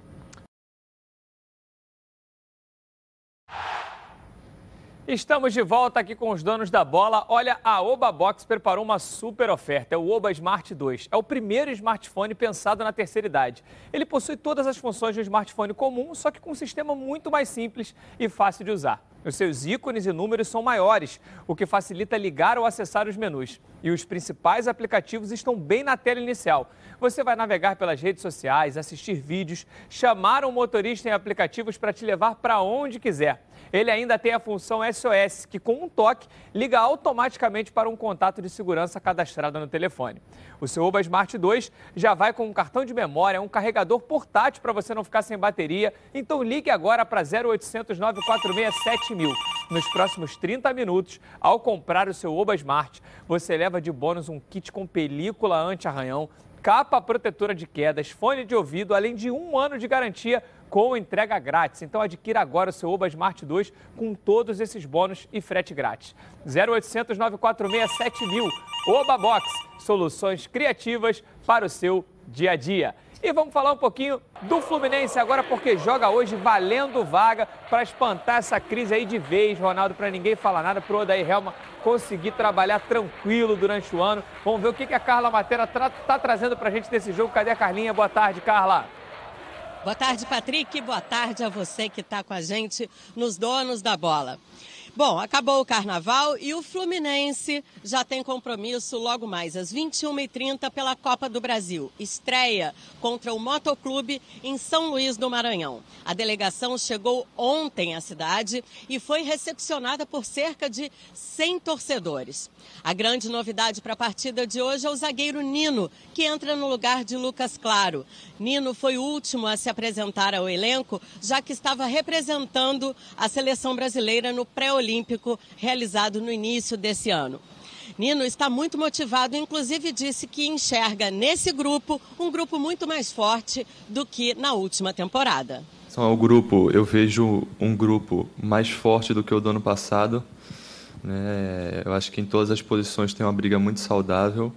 Estamos de volta aqui com os donos da bola. Olha, a Oba Box preparou uma super oferta. É o Oba Smart 2. É o primeiro smartphone pensado na terceira idade. Ele possui todas as funções de um smartphone comum, só que com um sistema muito mais simples e fácil de usar. Os seus ícones e números são maiores, o que facilita ligar ou acessar os menus. E os principais aplicativos estão bem na tela inicial. Você vai navegar pelas redes sociais, assistir vídeos, chamar um motorista em aplicativos para te levar para onde quiser. Ele ainda tem a função SOS, que com um toque liga automaticamente para um contato de segurança cadastrado no telefone. O seu Oba Smart 2 já vai com um cartão de memória, um carregador portátil para você não ficar sem bateria. Então ligue agora para 0800 946 7000. Nos próximos 30 minutos, ao comprar o seu Oba Smart, você leva de bônus um kit com película anti-arranhão, capa protetora de quedas, fone de ouvido, além de um ano de garantia com entrega grátis. Então adquira agora o seu Oba Smart 2 com todos esses bônus e frete grátis. 0800 946 7000. Oba Box, soluções criativas para o seu dia a dia. E vamos falar um pouquinho do Fluminense agora, porque joga hoje valendo vaga para espantar essa crise aí de vez, Ronaldo, para ninguém falar nada, para o Odair Helma conseguir trabalhar tranquilo durante o ano. Vamos ver o que, a Carla Matera está tra trazendo para a gente desse jogo. Cadê a Carlinha? Boa tarde, Carla. Boa tarde, Patrick. Boa tarde a você que está com a gente nos Donos da Bola. Bom, acabou o carnaval e o Fluminense já tem compromisso logo mais às 21h30 pela Copa do Brasil. Estreia contra o Motoclube em São Luís do Maranhão. A delegação chegou ontem à cidade e foi recepcionada por cerca de 100 torcedores. A grande novidade para a partida de hoje é o zagueiro Nino, que entra no lugar de Lucas Claro. Nino foi o último a se apresentar ao elenco, já que estava representando a seleção brasileira no pré pré-olímpico realizado no início desse ano. Nino está muito motivado, inclusive disse que enxerga nesse grupo um grupo muito mais forte do que na última temporada. São o grupo, eu vejo um grupo mais forte do que o do ano passado. Né? Eu acho que em todas as posições tem uma briga muito saudável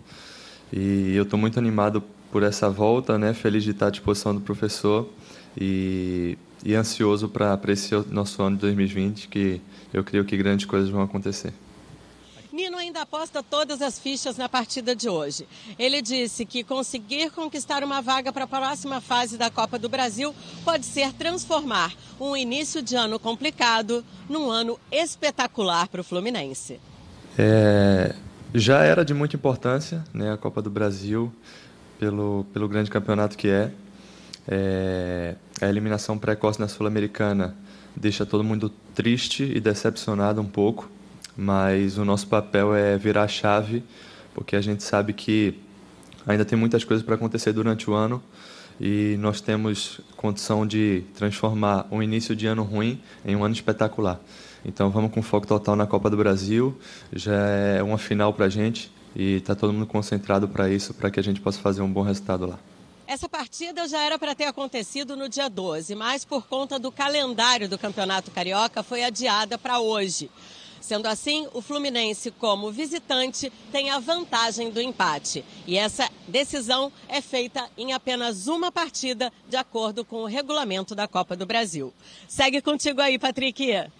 e eu estou muito animado por essa volta, né? Feliz de estar à disposição do professor e, e ansioso para esse nosso ano de 2020, que eu creio que grandes coisas vão acontecer. Nino ainda aposta todas as fichas na partida de hoje. Ele disse que conseguir conquistar uma vaga para a próxima fase da Copa do Brasil pode ser transformar um início de ano complicado num ano espetacular para o Fluminense. É, já era de muita importância né, a Copa do Brasil, pelo, pelo grande campeonato que é. é a eliminação precoce na Sul-Americana deixa todo mundo triste e decepcionado um pouco mas o nosso papel é virar a chave, porque a gente sabe que ainda tem muitas coisas para acontecer durante o ano e nós temos condição de transformar um início de ano ruim em um ano espetacular. Então vamos com foco total na Copa do Brasil, já é uma final para a gente e está todo mundo concentrado para isso, para que a gente possa fazer um bom resultado lá. Essa partida já era para ter acontecido no dia 12, mas por conta do calendário do Campeonato Carioca foi adiada para hoje. Sendo assim, o Fluminense, como visitante, tem a vantagem do empate. E essa decisão é feita em apenas uma partida, de acordo com o regulamento da Copa do Brasil. Segue contigo aí, Patrick.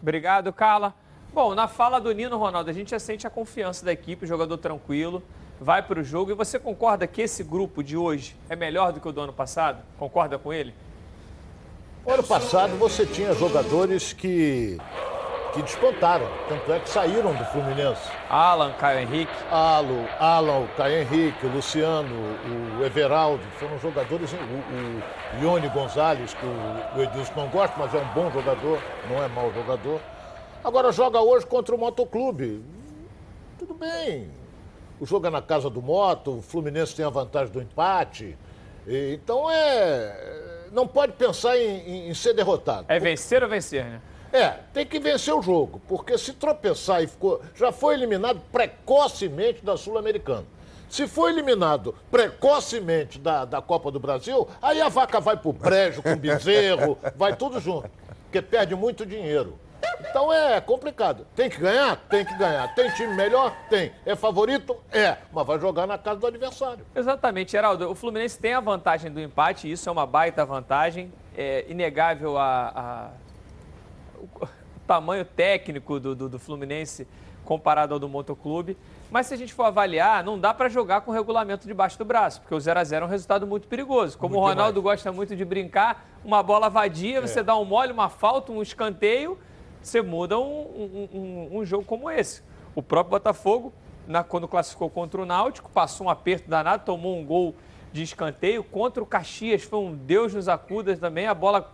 Obrigado, Carla. Bom, na fala do Nino Ronaldo, a gente já sente a confiança da equipe, jogador tranquilo, vai para o jogo. E você concorda que esse grupo de hoje é melhor do que o do ano passado? Concorda com ele? ano passado você tinha jogadores que que despontaram. Tanto é que saíram do Fluminense. Alan, Caio Henrique. Alo, Alan, o Caio Henrique, o Luciano, o Everaldo, foram jogadores. O, o Ione Gonzalez, que o, o Edilson não gosta, mas é um bom jogador, não é mau jogador. Agora joga hoje contra o Motoclube. Tudo bem. O jogo é na casa do Moto, o Fluminense tem a vantagem do empate. E, então é. Não pode pensar em, em, em ser derrotado. É vencer ou vencer, né? É, tem que vencer o jogo, porque se tropeçar e ficou. Já foi eliminado precocemente da Sul-Americana. Se for eliminado precocemente da, da Copa do Brasil, aí a vaca vai pro brejo com bezerro, <laughs> vai tudo junto. Porque perde muito dinheiro. Então é complicado. Tem que ganhar? Tem que ganhar. Tem time melhor? Tem. É favorito? É. Mas vai jogar na casa do adversário. Exatamente, Geraldo. O Fluminense tem a vantagem do empate, isso é uma baita vantagem. É inegável a, a o <laughs> tamanho técnico do, do, do Fluminense comparado ao do Motoclube. Mas se a gente for avaliar, não dá para jogar com o regulamento debaixo do braço, porque o 0 a 0 é um resultado muito perigoso. Como muito o Ronaldo demais. gosta muito de brincar, uma bola vadia, é. você dá um mole, uma falta, um escanteio, você muda um, um, um, um jogo como esse. O próprio Botafogo, na, quando classificou contra o Náutico, passou um aperto danado, tomou um gol de escanteio. Contra o Caxias, foi um Deus nos acuda também. A bola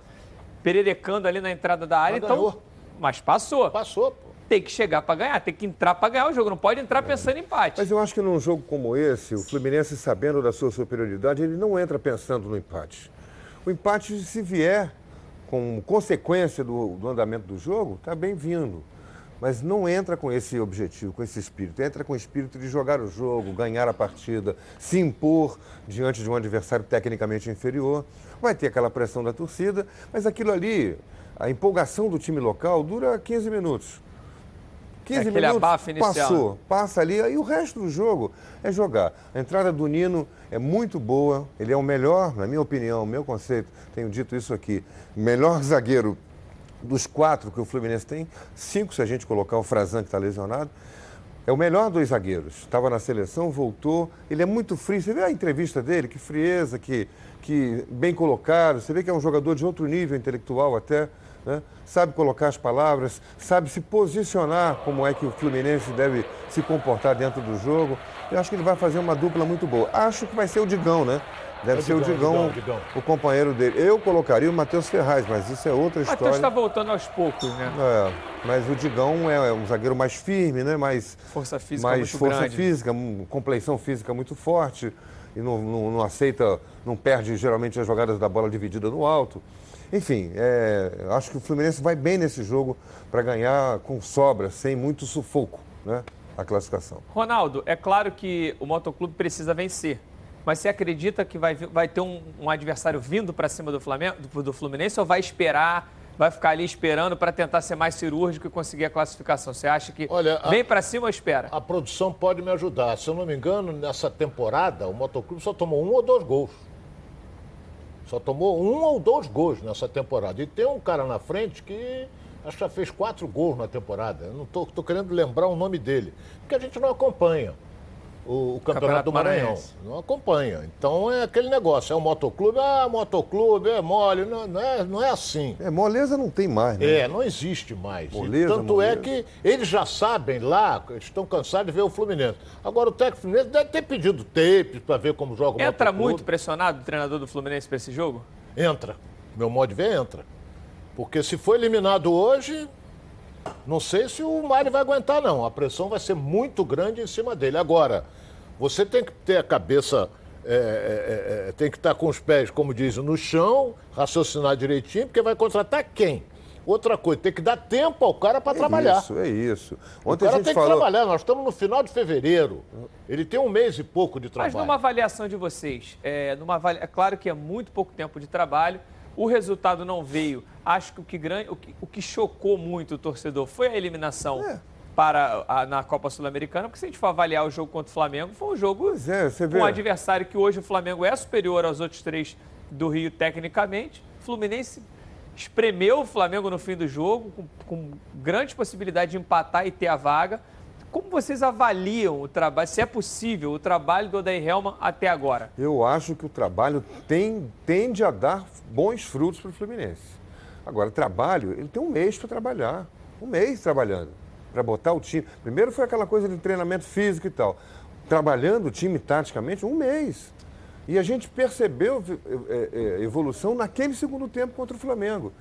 pererecando ali na entrada da área. Mas então, ganhou. mas passou. Passou, pô. Tem que chegar para ganhar, tem que entrar para ganhar o jogo, não pode entrar pensando em empate. Mas eu acho que num jogo como esse, o Fluminense, sabendo da sua superioridade, ele não entra pensando no empate. O empate, se vier com consequência do, do andamento do jogo, está bem-vindo. Mas não entra com esse objetivo, com esse espírito. Entra com o espírito de jogar o jogo, ganhar a partida, se impor diante de um adversário tecnicamente inferior vai ter aquela pressão da torcida, mas aquilo ali, a empolgação do time local dura 15 minutos. 15 é minutos passou, passa ali, aí o resto do jogo é jogar. A entrada do Nino é muito boa, ele é o melhor, na minha opinião, meu conceito, tenho dito isso aqui, melhor <laughs> zagueiro dos quatro que o Fluminense tem, cinco se a gente colocar o Frazan que está lesionado, é o melhor dos zagueiros. Estava na seleção, voltou, ele é muito frio, você vê a entrevista dele, que frieza, que que bem colocado, você vê que é um jogador de outro nível intelectual até, né? sabe colocar as palavras, sabe se posicionar como é que o Fluminense deve se comportar dentro do jogo. Eu acho que ele vai fazer uma dupla muito boa. Acho que vai ser o Digão, né? Deve é ser Digão, o Digão, Digão, Digão, o companheiro dele. Eu colocaria o Matheus Ferraz, mas isso é outra história. O Matheus está voltando aos poucos, né? É, mas o Digão é, um zagueiro mais firme, né? Mais força física mais muito força grande. física, compleição física muito forte e não, não, não, aceita, não perde geralmente as jogadas da bola dividida no alto. Enfim, é, acho que o Fluminense vai bem nesse jogo para ganhar com sobra, sem muito sufoco, né? A classificação. Ronaldo, é claro que o Motoclube precisa vencer. Mas você acredita que vai, vai ter um, um adversário vindo para cima do, Flamengo, do, do Fluminense ou vai esperar vai ficar ali esperando para tentar ser mais cirúrgico e conseguir a classificação? Você acha que Olha, vem para cima ou espera? A produção pode me ajudar. Se eu não me engano, nessa temporada, o Motoclube só tomou um ou dois gols. Só tomou um ou dois gols nessa temporada. E tem um cara na frente que acho que já fez quatro gols na temporada. Eu não estou querendo lembrar o nome dele, porque a gente não acompanha o, o Campeonato, Campeonato do Maranhão. Maranhense. Não acompanha. Então é aquele negócio, é o motoclube, ah, motoclube, é mole. Não, não é, não é assim. É, moleza não tem mais, né? É, não existe mais. E Moleza, Tanto moleza. é que eles já sabem lá, eles estão cansados de ver o Fluminense. Agora o técnico Fluminense deve ter pedido tape para ver como joga o Entra motoclube. muito pressionado o treinador do Fluminense para esse jogo? Entra. Meu modo de ver, entra. Porque se for eliminado hoje, não sei se o Mário vai aguentar, não. A pressão vai ser muito grande em cima dele. Agora, você tem que ter a cabeça, é, é, é, tem que estar com os pés, como dizem, no chão, raciocinar direitinho, porque vai contratar quem? Outra coisa, tem que dar tempo ao cara para É trabalhar. Isso, é isso. O Ontem a cara gente tem que falou. trabalhar, nós estamos no final de fevereiro. Ele tem um mês e pouco de Mas trabalho. numa avaliação de vocês, é, numa avali- é claro que é muito pouco tempo de trabalho, o resultado não veio. Acho que o que, gran- o que, o que chocou muito o torcedor foi a eliminação É. para a- na Copa Sul-Americana, porque se a gente for avaliar o jogo contra o Flamengo, foi um jogo é, com um adversário que hoje o Flamengo é superior aos outros três do Rio tecnicamente. O Fluminense espremeu o Flamengo no fim do jogo, com, com grande possibilidade de empatar e ter a vaga. Como vocês avaliam o trabalho, se é possível, o trabalho do Odair Helman até agora? Eu acho que o trabalho tem, tende a dar bons frutos para o Fluminense. Agora, trabalho, ele tem um mês para trabalhar. Um mês trabalhando. Para botar o time. Primeiro foi aquela coisa de treinamento físico e tal. Trabalhando o time taticamente, um mês. E a gente percebeu é, é, evolução naquele segundo tempo contra o Flamengo.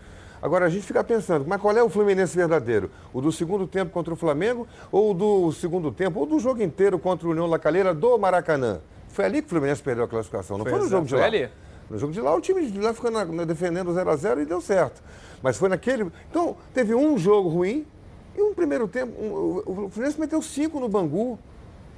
Agora a gente fica pensando, mas qual é o Fluminense verdadeiro? O do segundo tempo contra o Flamengo ou o do segundo tempo, ou do jogo inteiro contra o União La Calheira do Maracanã? Foi ali que o Fluminense perdeu a classificação, não foi, Foi no jogo de foi lá. ali. No jogo de lá, o time de lá ficou na- na- defendendo 0 a 0 e deu certo. Mas foi naquele. Então, teve um jogo ruim e um primeiro tempo. um- o Fluminense meteu cinco no Bangu,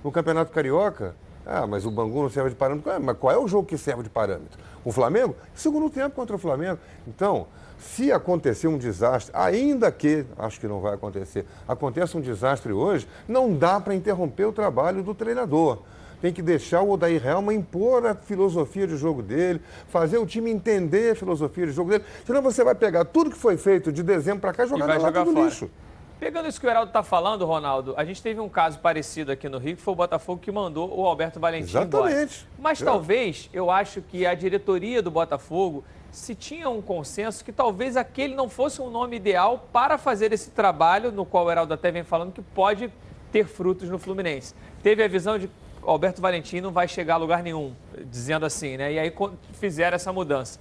no Campeonato Carioca. Ah, mas o Bangu não serve de parâmetro. Ah, Mas qual é o jogo que serve de parâmetro? O Flamengo? Segundo tempo contra o Flamengo. Então, se acontecer um desastre, ainda que, acho que não vai acontecer, aconteça um desastre hoje, não dá para interromper o trabalho do treinador. Tem que deixar o Odair Helma impor a filosofia de jogo dele, fazer o time entender a filosofia de jogo dele. Senão você vai pegar tudo que foi feito de dezembro para cá e jogar e vai jogar fora. lixo. Pegando isso que o Heraldo está falando, Ronaldo, a gente teve um caso parecido aqui no Rio, que foi o Botafogo que mandou o Alberto Valentim embora. Exatamente. Mas É. talvez, eu acho que a diretoria do Botafogo, se tinha um consenso que talvez aquele não fosse um nome ideal para fazer esse trabalho, no qual o Heraldo até vem falando, que pode ter frutos no Fluminense. Teve a visão de que o Alberto Valentim não vai chegar a lugar nenhum, dizendo assim, né? E aí fizeram essa mudança.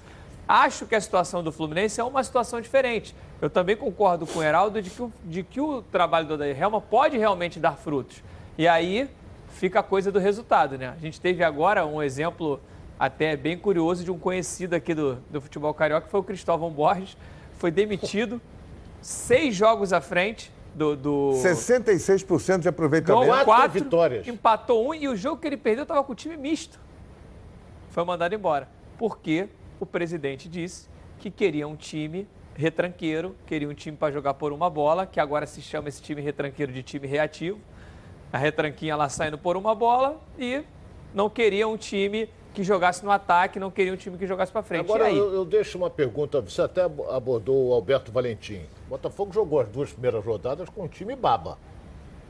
Acho que a situação do Fluminense é uma situação diferente. Eu também concordo com o Heraldo de que o, de que o trabalho do Odair Helma pode realmente dar frutos. E aí fica a coisa do resultado, né? A gente teve agora um exemplo até bem curioso de um conhecido aqui do, do futebol carioca, que foi o Cristóvão Borges. Foi demitido seis jogos à frente do... do 66% de aproveitamento. Ganhou quatro, empatou um e o jogo que ele perdeu estava com o time misto. Foi mandado embora. Porque o presidente disse que queria um time retranqueiro, queria um time para jogar por uma bola, que agora se chama esse time retranqueiro de time reativo. A retranquinha lá saindo por uma bola e não queria um time que jogasse no ataque, não queria um time que jogasse para frente. Agora eu, eu deixo uma pergunta, você até abordou o Alberto Valentim. O Botafogo jogou as duas primeiras rodadas com um time baba.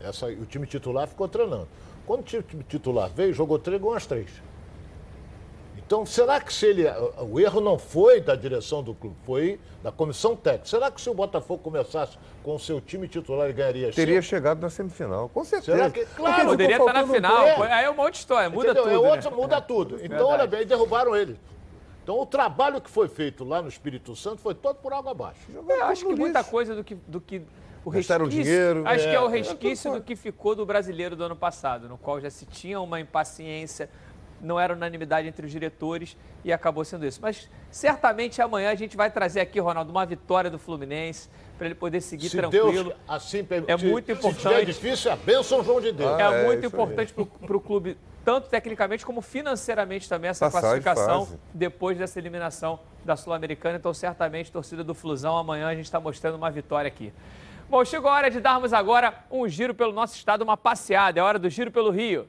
Essa, o time titular ficou treinando. Quando o time titular veio, jogou três, ganhou as três. Então, será que se ele. O erro não foi da direção do clube, foi da comissão técnica. Será que se o Botafogo começasse com o seu time titular, ele ganharia Teria cinco? chegado na semifinal, com certeza. Será que. Claro, Poderia estar na faltando um final. É. Aí é uma outra história, muda Entendeu? tudo. É outro, né? muda tudo. Então, Verdade. olha bem, derrubaram ele. Então, o trabalho que foi feito lá no Espírito Santo foi todo por água abaixo. Eu acho que muita coisa do que, do que o Gastaram resquício, dinheiro. Acho que é o É, é, resquício do que ficou do brasileiro do ano passado, no qual já se tinha uma impaciência não era unanimidade entre os diretores e acabou sendo isso. Mas certamente amanhã a gente vai trazer aqui, Ronaldo, uma vitória do Fluminense para ele poder seguir Se tranquilo. Deus assim. É muito Se importante. é difícil, é a bênção João de Deus. é, muito importante para o clube, tanto tecnicamente como financeiramente também, essa Passar classificação fase. depois dessa eliminação da Sul-Americana. Então, certamente, torcida do Flusão, amanhã a gente está mostrando uma vitória aqui. Bom, chegou a hora de darmos agora um giro pelo nosso estado, uma passeada. É hora do giro pelo Rio.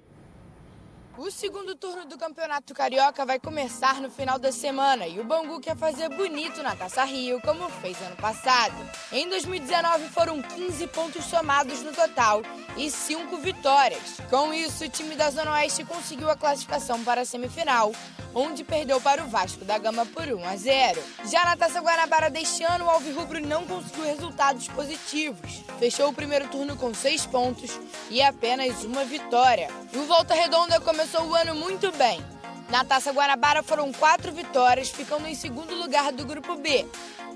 O segundo turno do Campeonato Carioca vai começar no final da semana e o Bangu quer fazer bonito na Taça Rio, como fez ano passado. Em 2019 foram 15 pontos somados no total e 5 vitórias. Com isso, o time da Zona Oeste conseguiu a classificação para a semifinal, onde perdeu para o Vasco da Gama por 1 a 0. Já na Taça Guanabara deste ano, o Alvirrubro não conseguiu resultados positivos. Fechou o primeiro turno com 6 pontos e apenas uma vitória. O Volta Redonda começou o ano muito bem. Na Taça Guanabara foram quatro vitórias, ficando em segundo lugar do Grupo B.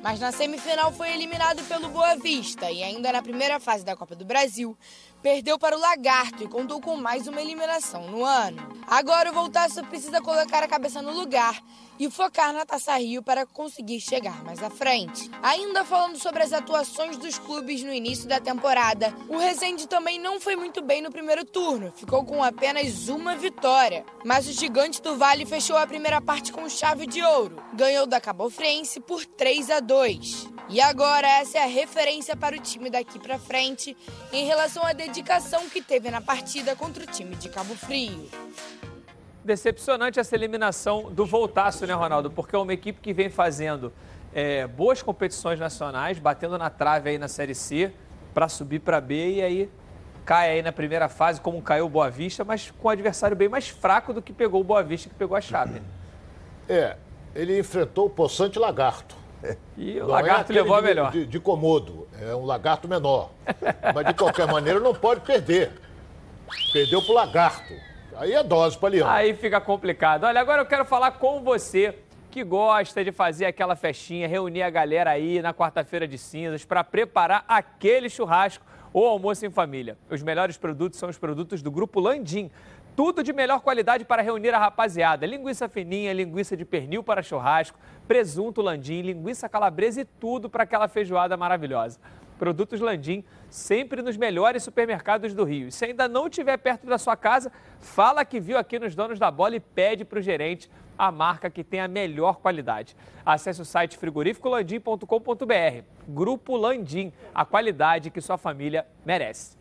Mas na semifinal foi eliminado pelo Boa Vista e ainda na primeira fase da Copa do Brasil perdeu para o Lagarto e contou com mais uma eliminação no ano. Agora o Voltaço precisa colocar a cabeça no lugar e focar na Taça Rio para conseguir chegar mais à frente. Ainda falando sobre as atuações dos clubes no início da temporada, o Resende também não foi muito bem no primeiro turno, ficou com apenas uma vitória. Mas o Gigante do Vale fechou a primeira parte com chave de ouro, ganhou da Cabo Friense por 3 a 2. E agora essa é a referência para o time daqui para frente em relação à dedicação que teve na partida contra o time de Cabo Frio. Decepcionante essa eliminação do Voltaço, né, Ronaldo? Porque é uma equipe que vem fazendo é, boas competições nacionais, batendo na trave aí na Série C para subir para B e aí cai aí na primeira fase, como caiu o Boa Vista, mas com um adversário bem mais fraco do que pegou o Boa Vista, que pegou a Chape. É, ele enfrentou o Poçante Lagarto. E o Não Lagarto é levou a melhor. De, de Comodo, é um lagarto menor. Mas de qualquer maneira não pode perder. Perdeu pro Lagarto. Aí é dose para Leão. Aí fica complicado. Olha, agora eu quero falar com você que gosta de fazer aquela festinha, reunir a galera aí na quarta-feira de cinzas para preparar aquele churrasco ou almoço em família. Os melhores produtos são os produtos do Grupo Landim. Tudo de melhor qualidade para reunir a rapaziada. Linguiça fininha, linguiça de pernil para churrasco, presunto landim, linguiça calabresa e tudo para aquela feijoada maravilhosa. Produtos Landim, sempre nos melhores supermercados do Rio. E se ainda não estiver perto da sua casa, fala que viu aqui nos Donos da Bola e pede para o gerente a marca que tem a melhor qualidade. Acesse o site frigorificolandim.com.br. Grupo Landim, a qualidade que sua família merece.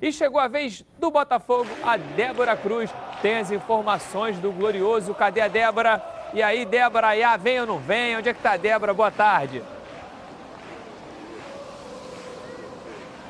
E chegou a vez do Botafogo, a Débora Cruz tem as informações do Glorioso. Cadê a Débora? E aí, Débora, Iá, vem ou não vem? Onde é que tá a Débora? Boa tarde.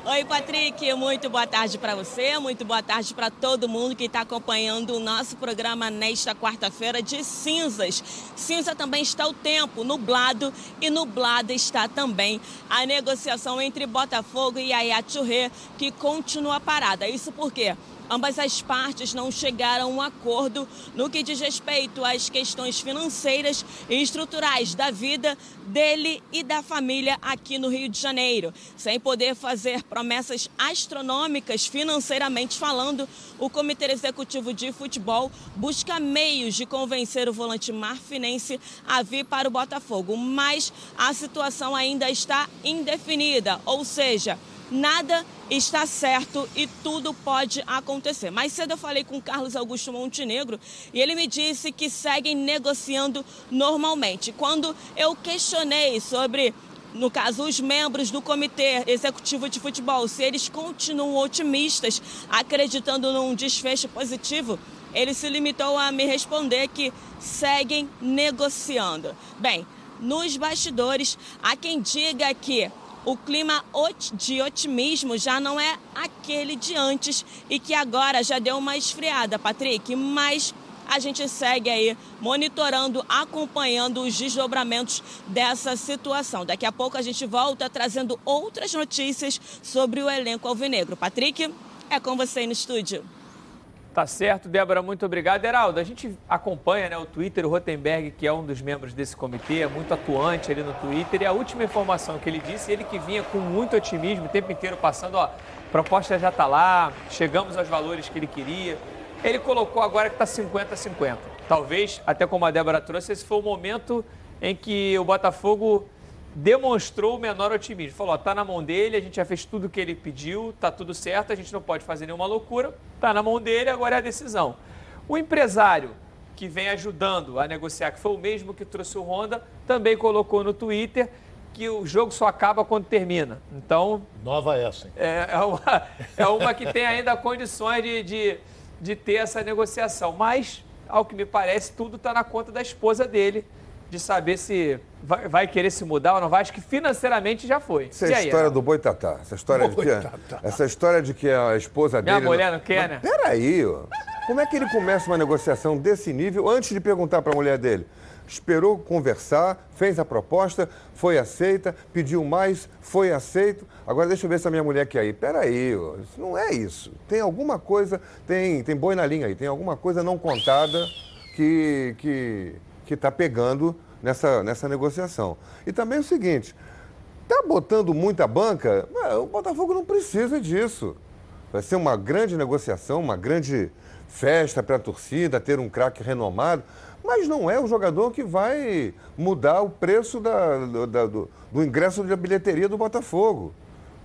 Oi, Patrick, muito boa tarde para você, muito boa tarde para todo mundo que está acompanhando o nosso programa nesta quarta-feira de cinzas. Cinza também está o tempo, nublado, e nublada está também a negociação entre Botafogo e Ayatchurê, que continua parada. Isso porque ambas as partes não chegaram a um acordo no que diz respeito às questões financeiras e estruturais da vida dele e da família aqui no Rio de Janeiro. Sem poder fazer promessas astronômicas financeiramente falando, o Comitê Executivo de Futebol busca meios de convencer o volante marfinense a vir para o Botafogo, mas a situação ainda está indefinida, ou seja, nada está certo e tudo pode acontecer. Mais cedo eu falei com Carlos Augusto Montenegro e ele me disse que seguem negociando normalmente. Quando eu questionei sobre no caso, os membros do Comitê Executivo de Futebol, se eles continuam otimistas, acreditando num desfecho positivo, ele se limitou a me responder que seguem negociando. Bem, nos bastidores, há quem diga que o clima de otimismo já não é aquele de antes e que agora já deu uma esfriada, Patrick, mas a gente segue aí monitorando, acompanhando os desdobramentos dessa situação. Daqui a pouco a gente volta trazendo outras notícias sobre o elenco alvinegro. Patrick, é com você aí no estúdio. Tá certo, Débora, muito obrigado. Heraldo, a gente acompanha né, o Twitter, o Rotenberg, que é um dos membros desse comitê, é muito atuante ali no Twitter, e a última informação que ele disse, ele que vinha com muito otimismo o tempo inteiro passando, ó, proposta já está lá, chegamos aos valores que ele queria, Ele colocou agora que está 50-50. Talvez, até como a Débora trouxe, esse foi o momento em que o Botafogo demonstrou o menor otimismo. Falou, ó, tá na mão dele, a gente já fez tudo o que ele pediu, tá tudo certo, a gente não pode fazer nenhuma loucura, tá na mão dele, agora é a decisão. O empresário que vem ajudando a negociar, que foi o mesmo que trouxe o Honda, também colocou no Twitter que o jogo só acaba quando termina. Então. Nova essa, hein? É, é, uma, é uma que tem ainda condições de, de, de ter essa negociação. Mas, ao que me parece, tudo está na conta da esposa dele, de saber se vai, vai, querer se mudar ou não vai. Acho que financeiramente já foi. Essa é a história do Boitatá. Essa história, de que, essa história de que a esposa Minha dele. mulher não quer, né? Peraí, ó. Como é que ele começa uma negociação desse nível antes de perguntar para a mulher dele? Esperou conversar, fez a proposta, foi aceita, pediu mais, foi aceito. Agora deixa eu ver se a minha mulher quer ir. Peraí, ó, isso não é isso. Tem alguma coisa, tem, tem boi na linha aí, tem alguma coisa não contada que que que está pegando nessa, nessa negociação. E também é o seguinte, tá botando muita banca, o Botafogo não precisa disso. Vai ser uma grande negociação, uma grande festa para a torcida, ter um craque renomado, mas não é o jogador que vai mudar o preço da, da, do, do ingresso da bilheteria do Botafogo.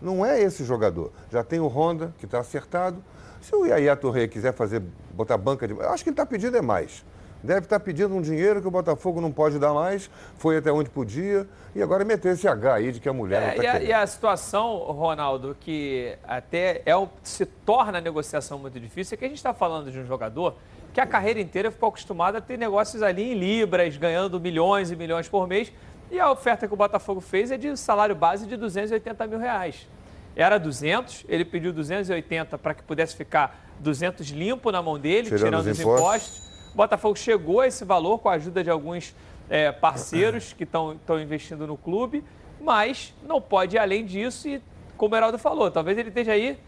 Não é esse jogador. Já tem o Honda, que está acertado. Se o Yaya Torre quiser fazer, botar banca de. Acho que ele está pedindo é mais deve estar pedindo um dinheiro que o Botafogo não pode dar mais, foi até onde podia, e agora meteu esse H aí de que a mulher é, não está e, a, e a situação, Ronaldo, que até é, se torna a negociação muito difícil, é que a gente está falando de um jogador que a carreira inteira ficou acostumado a ter negócios ali em libras, ganhando milhões e milhões por mês, e a oferta que o Botafogo fez é de salário base de 280 mil reais. Era 200, ele pediu 280 para que pudesse ficar 200 limpo na mão dele, tirando, tirando os impostos. impostos o Botafogo chegou a esse valor com a ajuda de alguns é, parceiros que estão investindo no clube, mas não pode ir além disso e, como o Heraldo falou, talvez ele esteja aí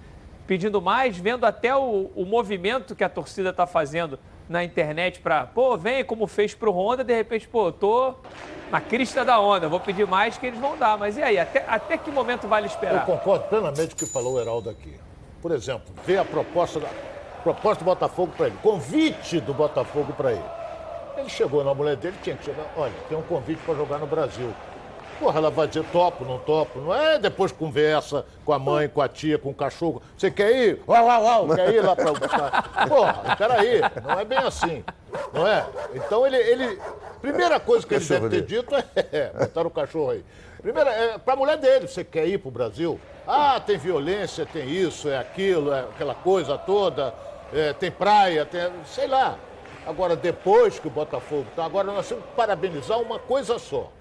pedindo mais, vendo até o, o movimento que a torcida está fazendo na internet para, pô, vem como fez para o Honda, de repente, pô, tô na crista da onda, vou pedir mais que eles vão dar. Mas e aí, até, até que momento vale esperar? Eu concordo plenamente com o que falou o Heraldo aqui. Por exemplo, ver a proposta da proposta do Botafogo para ele, convite do Botafogo para ele. Ele chegou na mulher dele, tinha que chegar, olha, tem um convite para jogar no Brasil. Porra, ela vai dizer topo, não topo. Não é depois conversa com a mãe, com a tia, com o cachorro. Você quer ir? Uau, uau, uau, quer ir lá para? Porra, peraí, não é bem assim. Não é? Então ele. ele primeira coisa que ele deve ter dito é, é botar o cachorro aí. Primeiro, é, para a mulher dele, você quer ir para o Brasil? Ah, tem violência, tem isso, é aquilo, é aquela coisa toda é, tem praia, tem. sei lá. Agora, depois que o Botafogo está, agora nós temos que parabenizar uma coisa só.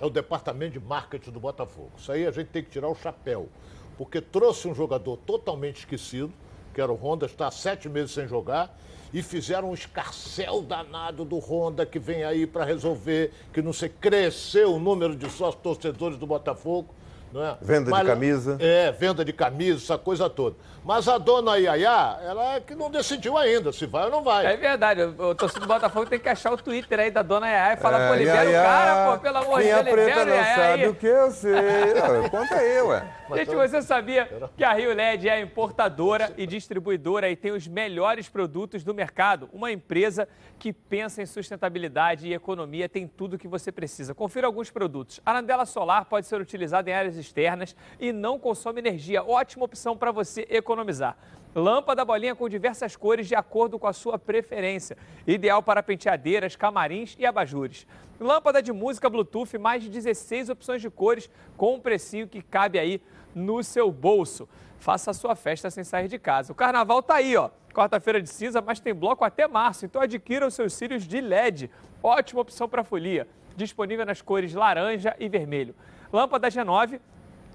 É o departamento de marketing do Botafogo. Isso aí a gente tem que tirar o chapéu. Porque trouxe um jogador totalmente esquecido, que era o Honda, está há sete meses sem jogar, e fizeram um escarcel danado do Honda que vem aí para resolver, que não sei, cresceu o número de sócios torcedores do Botafogo. Não é? Venda Mas, de camisa. É, venda de camisa, essa coisa toda. Mas a dona Iaiá, ela é que não decidiu ainda se vai ou não vai. É verdade. O, o torcedor do Botafogo tem que achar o Twitter aí da dona Iaiá e falar, é, pô, libera Iaiá, o cara, pô, pelo amor de Deus, libera preta não sabe o que eu sei. <laughs> Conta aí, ué. Gente, você sabia que a Rio LED é importadora e distribuidora e tem os melhores produtos do mercado? Uma empresa que pensa em sustentabilidade e economia tem tudo o que você precisa. Confira alguns produtos. A Arandela solar pode ser utilizada em áreas externas e não consome energia. Ótima opção para você economizar. Lâmpada bolinha com diversas cores de acordo com a sua preferência. Ideal para penteadeiras, camarins e abajures. Lâmpada de música Bluetooth, mais de 16 opções de cores com um precinho que cabe aí no seu bolso. Faça a sua festa sem sair de casa. O carnaval tá aí, ó. Quarta-feira de cinza, mas tem bloco até março. Então adquira os seus cílios de LED. Ótima opção para folia. Disponível nas cores laranja e vermelho. Lâmpada G9,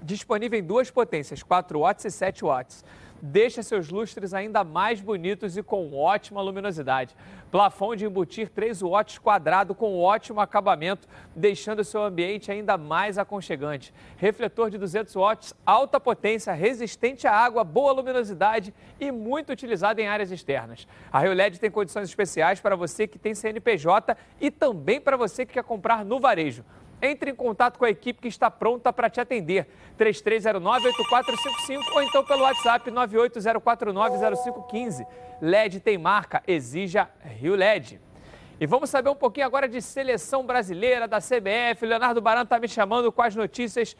disponível em duas potências, 4 watts e 7 watts deixa seus lustres ainda mais bonitos e com ótima luminosidade. Plafond de embutir 3 watts quadrado com ótimo acabamento, deixando seu ambiente ainda mais aconchegante. Refletor de 200 watts, alta potência, resistente à água, boa luminosidade e muito utilizado em áreas externas. A Rio LED tem condições especiais para você que tem CNPJ e também para você que quer comprar no varejo. Entre em contato com a equipe que está pronta para te atender. 3309-8455 ou então pelo WhatsApp 980490515. LED tem marca, exija Rio LED. E vamos saber um pouquinho agora de seleção brasileira, da CBF. Leonardo Baran está me chamando com as notícias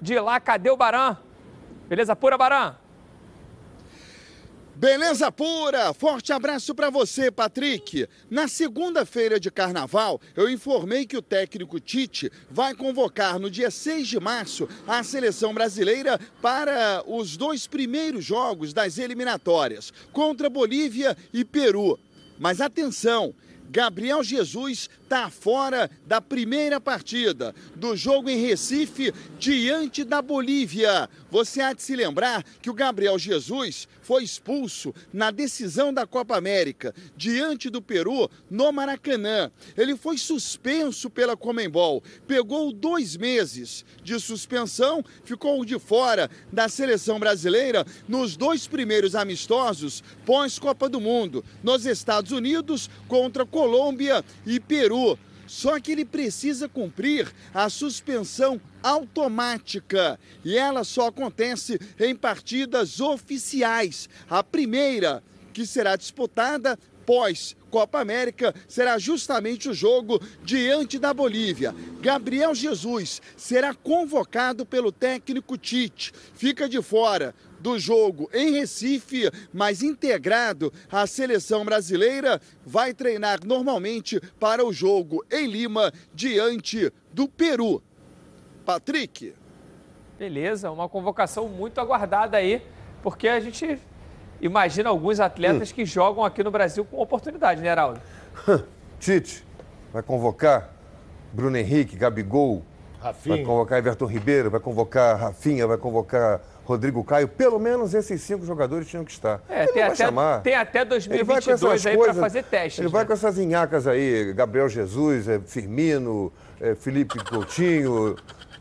de lá. Cadê o Baran? Beleza pura, Baran? Beleza pura! Forte abraço para você, Patrick. Na segunda-feira de carnaval, eu informei que o técnico Tite vai convocar no dia 6 de março a seleção brasileira para os dois primeiros jogos das eliminatórias, contra Bolívia e Peru. Mas atenção, Gabriel Jesus está fora da primeira partida do jogo em Recife diante da Bolívia. Você há de se lembrar que o Gabriel Jesus foi expulso na decisão da Copa América diante do Peru no Maracanã. Ele foi suspenso pela Comembol, pegou dois meses de suspensão, ficou de fora da seleção brasileira nos dois primeiros amistosos pós-Copa do Mundo, nos Estados Unidos contra Colômbia e Peru. Só que ele precisa cumprir a suspensão automática e ela só acontece em partidas oficiais. A primeira, que será disputada pós Copa América será justamente o jogo diante da Bolívia. Gabriel Jesus será convocado pelo técnico Tite. Fica de fora do jogo em Recife, mas integrado à seleção brasileira, vai treinar normalmente para o jogo em Lima diante do Peru. Patrick. Beleza, uma convocação muito aguardada aí, porque a gente imagina alguns atletas hum. que jogam aqui no Brasil com oportunidade, né, Heraldo? Tite vai convocar Bruno Henrique, Gabigol, Rafinha. vai convocar Everton Ribeiro, vai convocar Rafinha, vai convocar Rodrigo Caio, pelo menos esses cinco jogadores tinham que estar. É, tem até, chamar. tem até 2022 aí para fazer testes. Ele né? vai com essas inhacas aí, Gabriel Jesus, é, Firmino, é, Felipe Coutinho,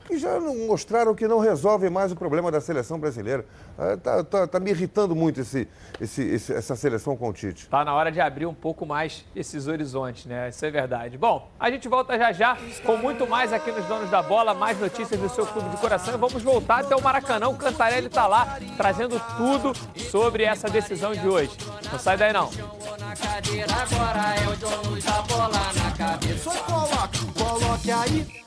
que já mostraram que não resolvem mais o problema da seleção brasileira. Está ah, tá, tá me irritando muito esse, esse, esse, essa seleção com o Tite. Está na hora de abrir um pouco mais esses horizontes, né? Isso é verdade. Bom, a gente volta já já com muito mais aqui nos Donos da Bola, mais notícias do seu clube de coração. E vamos voltar até o Maracanã. O Cantarelli está lá trazendo tudo sobre essa decisão de hoje. Não sai daí não. Só coloque, coloque aí.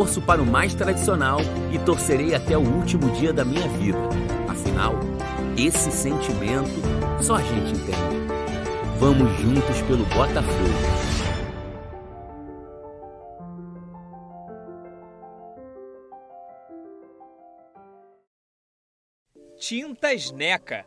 torço para o mais tradicional e torcerei até o último dia da minha vida. Afinal, esse sentimento só a gente entende. Vamos juntos pelo Botafogo. Tintas Neca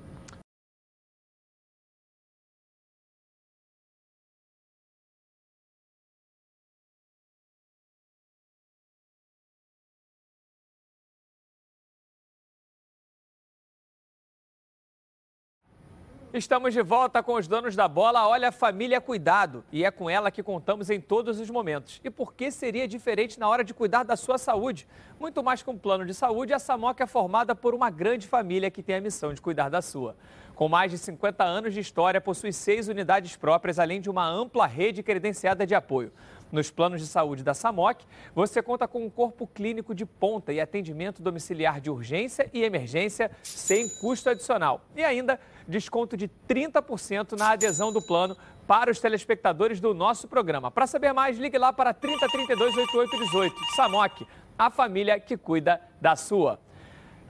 Estamos de volta com os donos da bola. Olha, a família cuidado. E é com ela que contamos em todos os momentos. E por que seria diferente na hora de cuidar da sua saúde? Muito mais que um plano de saúde, a Samoc é formada por uma grande família que tem a missão de cuidar da sua. Com mais de 50 anos de história, possui seis unidades próprias, além de uma ampla rede credenciada de apoio. Nos planos de saúde da SAMOC, você conta com um corpo clínico de ponta e atendimento domiciliar de urgência e emergência sem custo adicional. E ainda desconto de 30% na adesão do plano para os telespectadores do nosso programa. Para saber mais, ligue lá para 3032 8818. SAMOC, a família que cuida da sua.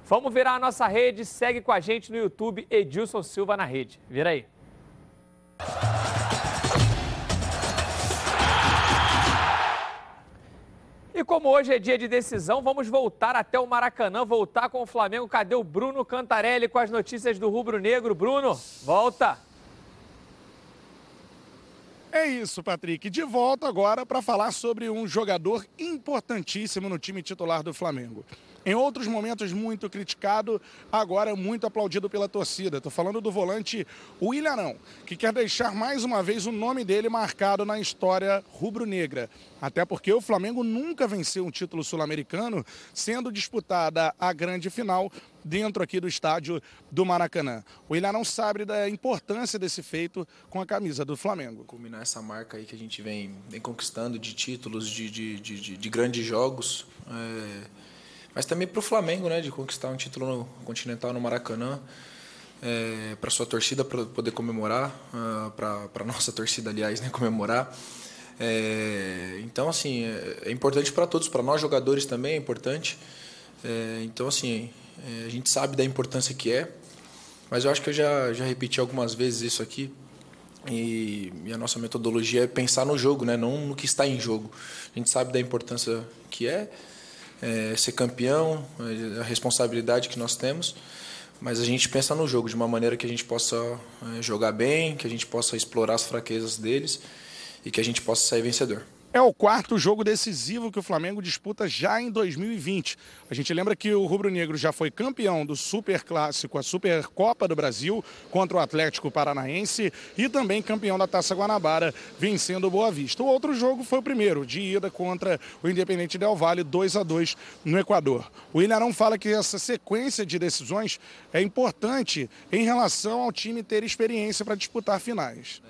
Vamos virar a nossa rede, segue com a gente no YouTube Edilson Silva na rede. Vira aí. E como hoje é dia de decisão, vamos voltar até o Maracanã, voltar com o Flamengo. Cadê o Bruno Cantarelli com as notícias do Rubro Negro? Bruno, volta! É isso, Patrick. De volta agora para falar sobre um jogador importantíssimo no time titular do Flamengo. Em outros momentos muito criticado, agora muito aplaudido pela torcida. Estou falando do volante William, que quer deixar mais uma vez o nome dele marcado na história rubro-negra. Até porque o Flamengo nunca venceu um título sul-americano, sendo disputada a grande final dentro aqui do estádio do Maracanã. O Ilharão sabe da importância desse feito com a camisa do Flamengo. Culminar essa marca aí que a gente vem, vem conquistando de títulos, de, de, de, de grandes jogos. É mas também para o Flamengo, né, de conquistar um título no continental no Maracanã, é, para sua torcida para poder comemorar, uh, ah, para nossa torcida, aliás, né, comemorar. É, então, assim, é, é importante para todos, para nós jogadores também é importante. É, então, assim, é, a gente sabe da importância que é, mas eu acho que eu já, já repeti algumas vezes isso aqui. E, e, a nossa metodologia é pensar no jogo, né? não no que está em jogo. A gente sabe da importância que é é, ser campeão, é, a responsabilidade que nós temos. Mas a gente pensa no jogo de uma maneira que a gente possa é, jogar bem, que a gente possa explorar as fraquezas deles e que a gente possa sair vencedor. É o quarto jogo decisivo que o Flamengo disputa já em 2020. A gente lembra que o Rubro Negro já foi campeão do Super Clássico, a Supercopa do Brasil, contra o Atlético Paranaense e também campeão da Taça Guanabara, vencendo o Boa Vista. O outro jogo foi o primeiro, de ida contra o Independente Del Valle, 2 a 2 no Equador. O Ilharão fala que essa sequência de decisões é importante em relação ao time ter experiência para disputar finais.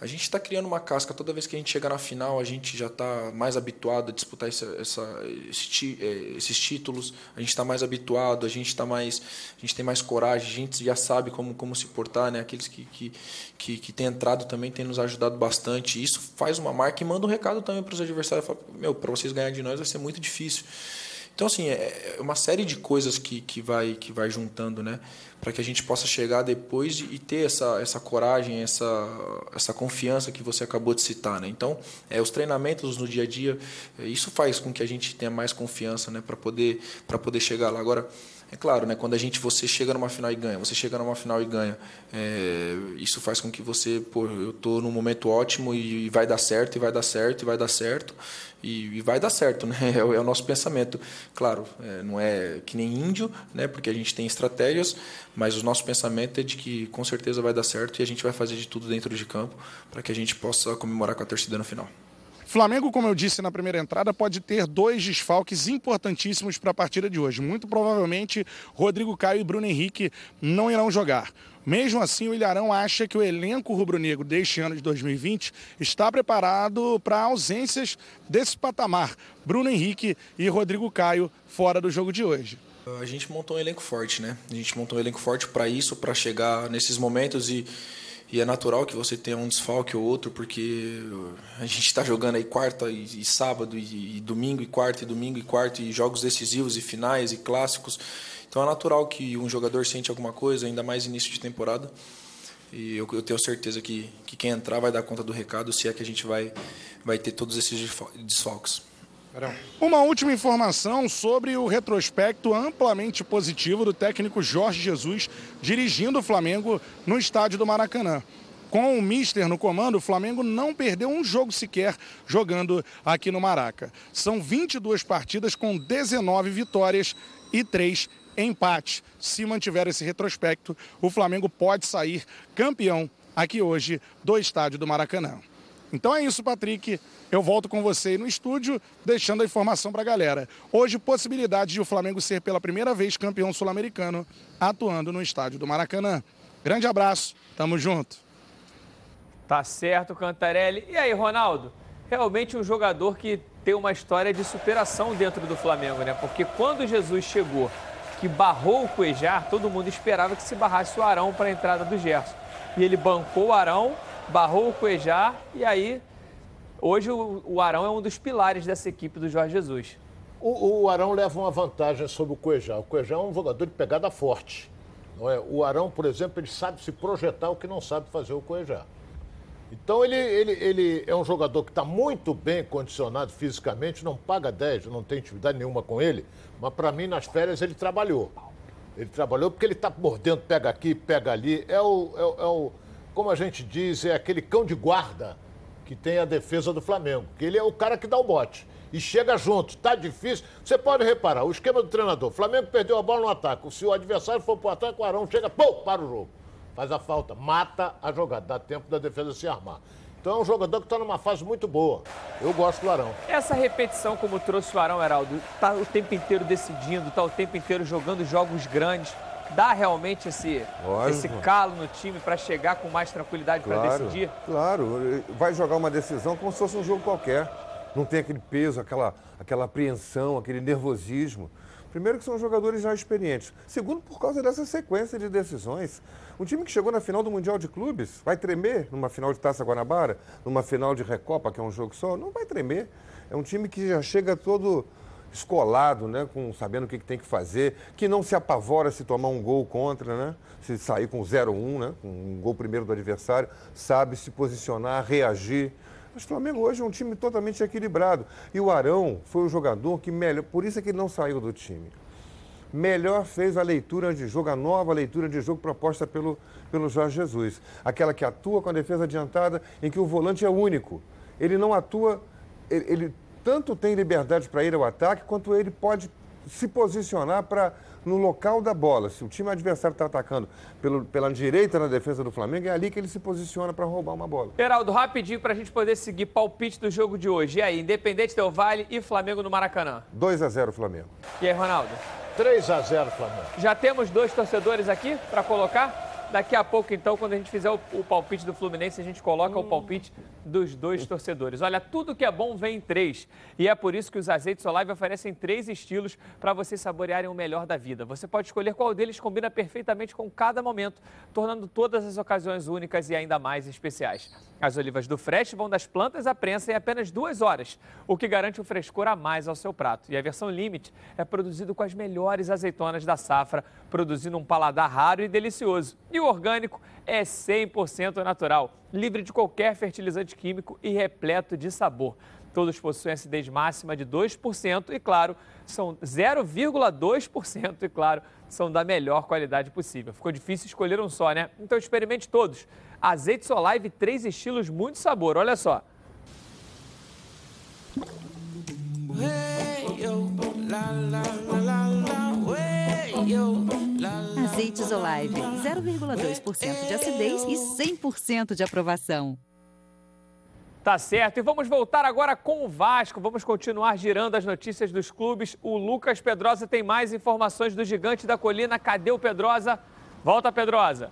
A gente está criando uma casca. Toda vez que a gente chega na final, a gente já está mais habituado a disputar essa, esse, é, esses títulos. A gente está mais habituado, a gente está mais, a gente tem mais coragem. A gente já sabe como, como se portar, né? Aqueles que, que, que, que têm entrado também têm nos ajudado bastante. Isso faz uma marca e manda um recado também para os adversários. Fala, Meu, para vocês ganhar de nós vai ser muito difícil. Então, assim, é, é uma série de coisas que, que, vai, que vai juntando, né? Para que a gente possa chegar depois e ter essa, essa coragem, essa, essa confiança que você acabou de citar, né? Então, é, os treinamentos no dia a dia, é, isso faz com que a gente tenha mais confiança, né? Para poder, poder chegar lá. Agora, é claro, né, quando a gente você chega numa final e ganha, você chega numa final e ganha, é, isso faz com que você, pô, eu tô num momento ótimo e, vai dar certo, e vai dar certo, e vai dar certo, e, e vai dar certo, <laughs> né? É, é o nosso pensamento. Claro, é, não é que nem índio, né? Porque a gente tem estratégias, mas o nosso pensamento é de que com certeza vai dar certo e a gente vai fazer de tudo dentro de campo para que a gente possa comemorar com a torcida no final. Flamengo, como eu disse na primeira entrada, pode ter dois desfalques importantíssimos para a partida de hoje. Muito provavelmente, Rodrigo Caio e Bruno Henrique não irão jogar. Mesmo assim, o Ilharão acha que o elenco rubro-negro deste ano de 2020 está preparado para ausências desse patamar. Bruno Henrique e Rodrigo Caio fora do jogo de hoje. A gente montou um elenco forte, né? A gente montou um elenco forte para isso, para chegar nesses momentos e, e, é natural que você tenha um desfalque ou outro, porque a gente está jogando aí quarta e, e sábado e, e, domingo e quarta e domingo e quarta e jogos decisivos e finais e clássicos. Então é natural que um jogador sente alguma coisa, ainda mais início de temporada. E eu, eu tenho certeza que, que quem entrar vai dar conta do recado, se é que a gente vai, vai ter todos esses desfalques. Uma última informação sobre o retrospecto amplamente positivo do técnico Jorge Jesus dirigindo o Flamengo no estádio do Maracanã. Com o Mister no comando, o Flamengo não perdeu um jogo sequer jogando aqui no Maraca. São 22 partidas com 19 vitórias e 3 empate. Se mantiver esse retrospecto, o Flamengo pode sair campeão aqui hoje do estádio do Maracanã. Então é isso, Patrick. Eu volto com você no estúdio, deixando a informação para a galera. Hoje, possibilidade de o Flamengo ser pela primeira vez campeão sul-americano, atuando no estádio do Maracanã. Grande abraço, tamo junto. Tá certo, Cantarelli. E aí, Ronaldo? Realmente um jogador que tem uma história de superação dentro do Flamengo, né? Porque quando Jesus chegou que barrou o Cuejar, todo mundo esperava que se barrasse o Arão para a entrada do Gerson. E ele bancou o Arão, barrou o Cuejar e aí hoje o, Arão é um dos pilares dessa equipe do Jorge Jesus. O, o Arão leva uma vantagem sobre o Cuejar. O Cuejar é um jogador de pegada forte. Não é? O Arão, por exemplo, ele sabe se projetar o que não sabe fazer o Cuejar. Então ele, ele, ele é um jogador que está muito bem condicionado fisicamente, não paga 10, não tem atividade nenhuma com ele, mas para mim nas férias ele trabalhou. Ele trabalhou porque ele está mordendo, pega aqui, pega ali. É o, é, é, o, como a gente diz, é aquele cão de guarda que tem a defesa do Flamengo. Que ele é o cara que dá o bote. E chega junto, tá difícil. Você pode reparar, o esquema do treinador. Flamengo perdeu a bola no ataque. Se o adversário for pro ataque, o Arão chega, pum, para o jogo faz a falta, mata a jogada, dá tempo da defesa se armar. Então é um jogador que está numa fase muito boa. Eu gosto do Arão. Essa repetição, como trouxe o Arão, Heraldo, está o tempo inteiro decidindo, está o tempo inteiro jogando jogos grandes. Dá realmente esse, esse calo no time para chegar com mais tranquilidade claro, para decidir? Claro, vai jogar uma decisão como se fosse um jogo qualquer. Não tem aquele peso, aquela, aquela apreensão, aquele nervosismo. Primeiro que são jogadores já experientes. Segundo, por causa dessa sequência de decisões. Um time que chegou na final do Mundial de Clubes vai tremer numa final de Taça Guanabara, numa final de Recopa, que é um jogo só? Não vai tremer. É um time que já chega todo escolado, né, com sabendo o que, que tem que fazer, que não se apavora se tomar um gol contra, né, se sair com 0-1, né, com um gol primeiro do adversário, sabe se posicionar, reagir. Mas o Flamengo hoje é um time totalmente equilibrado. E o Arão foi o jogador que melhor, por isso é que ele não saiu do time melhor fez a leitura de jogo, a nova leitura de jogo proposta pelo, pelo Jorge Jesus. Aquela que atua com a defesa adiantada, em que o volante é único. Ele não atua, ele, ele tanto tem liberdade para ir ao ataque, quanto ele pode se posicionar para no local da bola. Se o time adversário está atacando pelo, pela direita na defesa do Flamengo, é ali que ele se posiciona para roubar uma bola. Geraldo, rapidinho para a gente poder seguir palpite do jogo de hoje. E aí, Independente Del Vale e Flamengo no Maracanã? 2 a 0 Flamengo. E aí, Ronaldo? 3 a 0 Flamengo. Já temos dois torcedores aqui para colocar? Daqui a pouco, então, quando a gente fizer o, o palpite do Fluminense, a gente coloca hum. o palpite dos dois torcedores. Olha, tudo que é bom vem em três. E é por isso que os azeites Olive oferecem três estilos para vocês saborearem o melhor da vida. Você pode escolher qual deles combina perfeitamente com cada momento, tornando todas as ocasiões únicas e ainda mais especiais. As olivas do Fresh vão das plantas à prensa em apenas duas horas, o que garante um frescor a mais ao seu prato. E a versão Limite é produzido com as melhores azeitonas da safra, produzindo um paladar raro e delicioso. E orgânico é 100% natural, livre de qualquer fertilizante químico e repleto de sabor. Todos possuem acidez máxima de 2% e, claro, são 0,2% e, claro, são da melhor qualidade possível. Ficou difícil escolher um só, né? Então experimente todos. Azeite Solive, três estilos, muito sabor. Olha só. Hey, yo, la, la, la, Azeites Olive, 0,2% de acidez e 100% de aprovação. Tá certo. E vamos voltar agora com o Vasco. Vamos continuar girando as notícias dos clubes. O Lucas Pedrosa tem mais informações do Gigante da Colina. Cadê o Pedrosa? Volta, Pedrosa.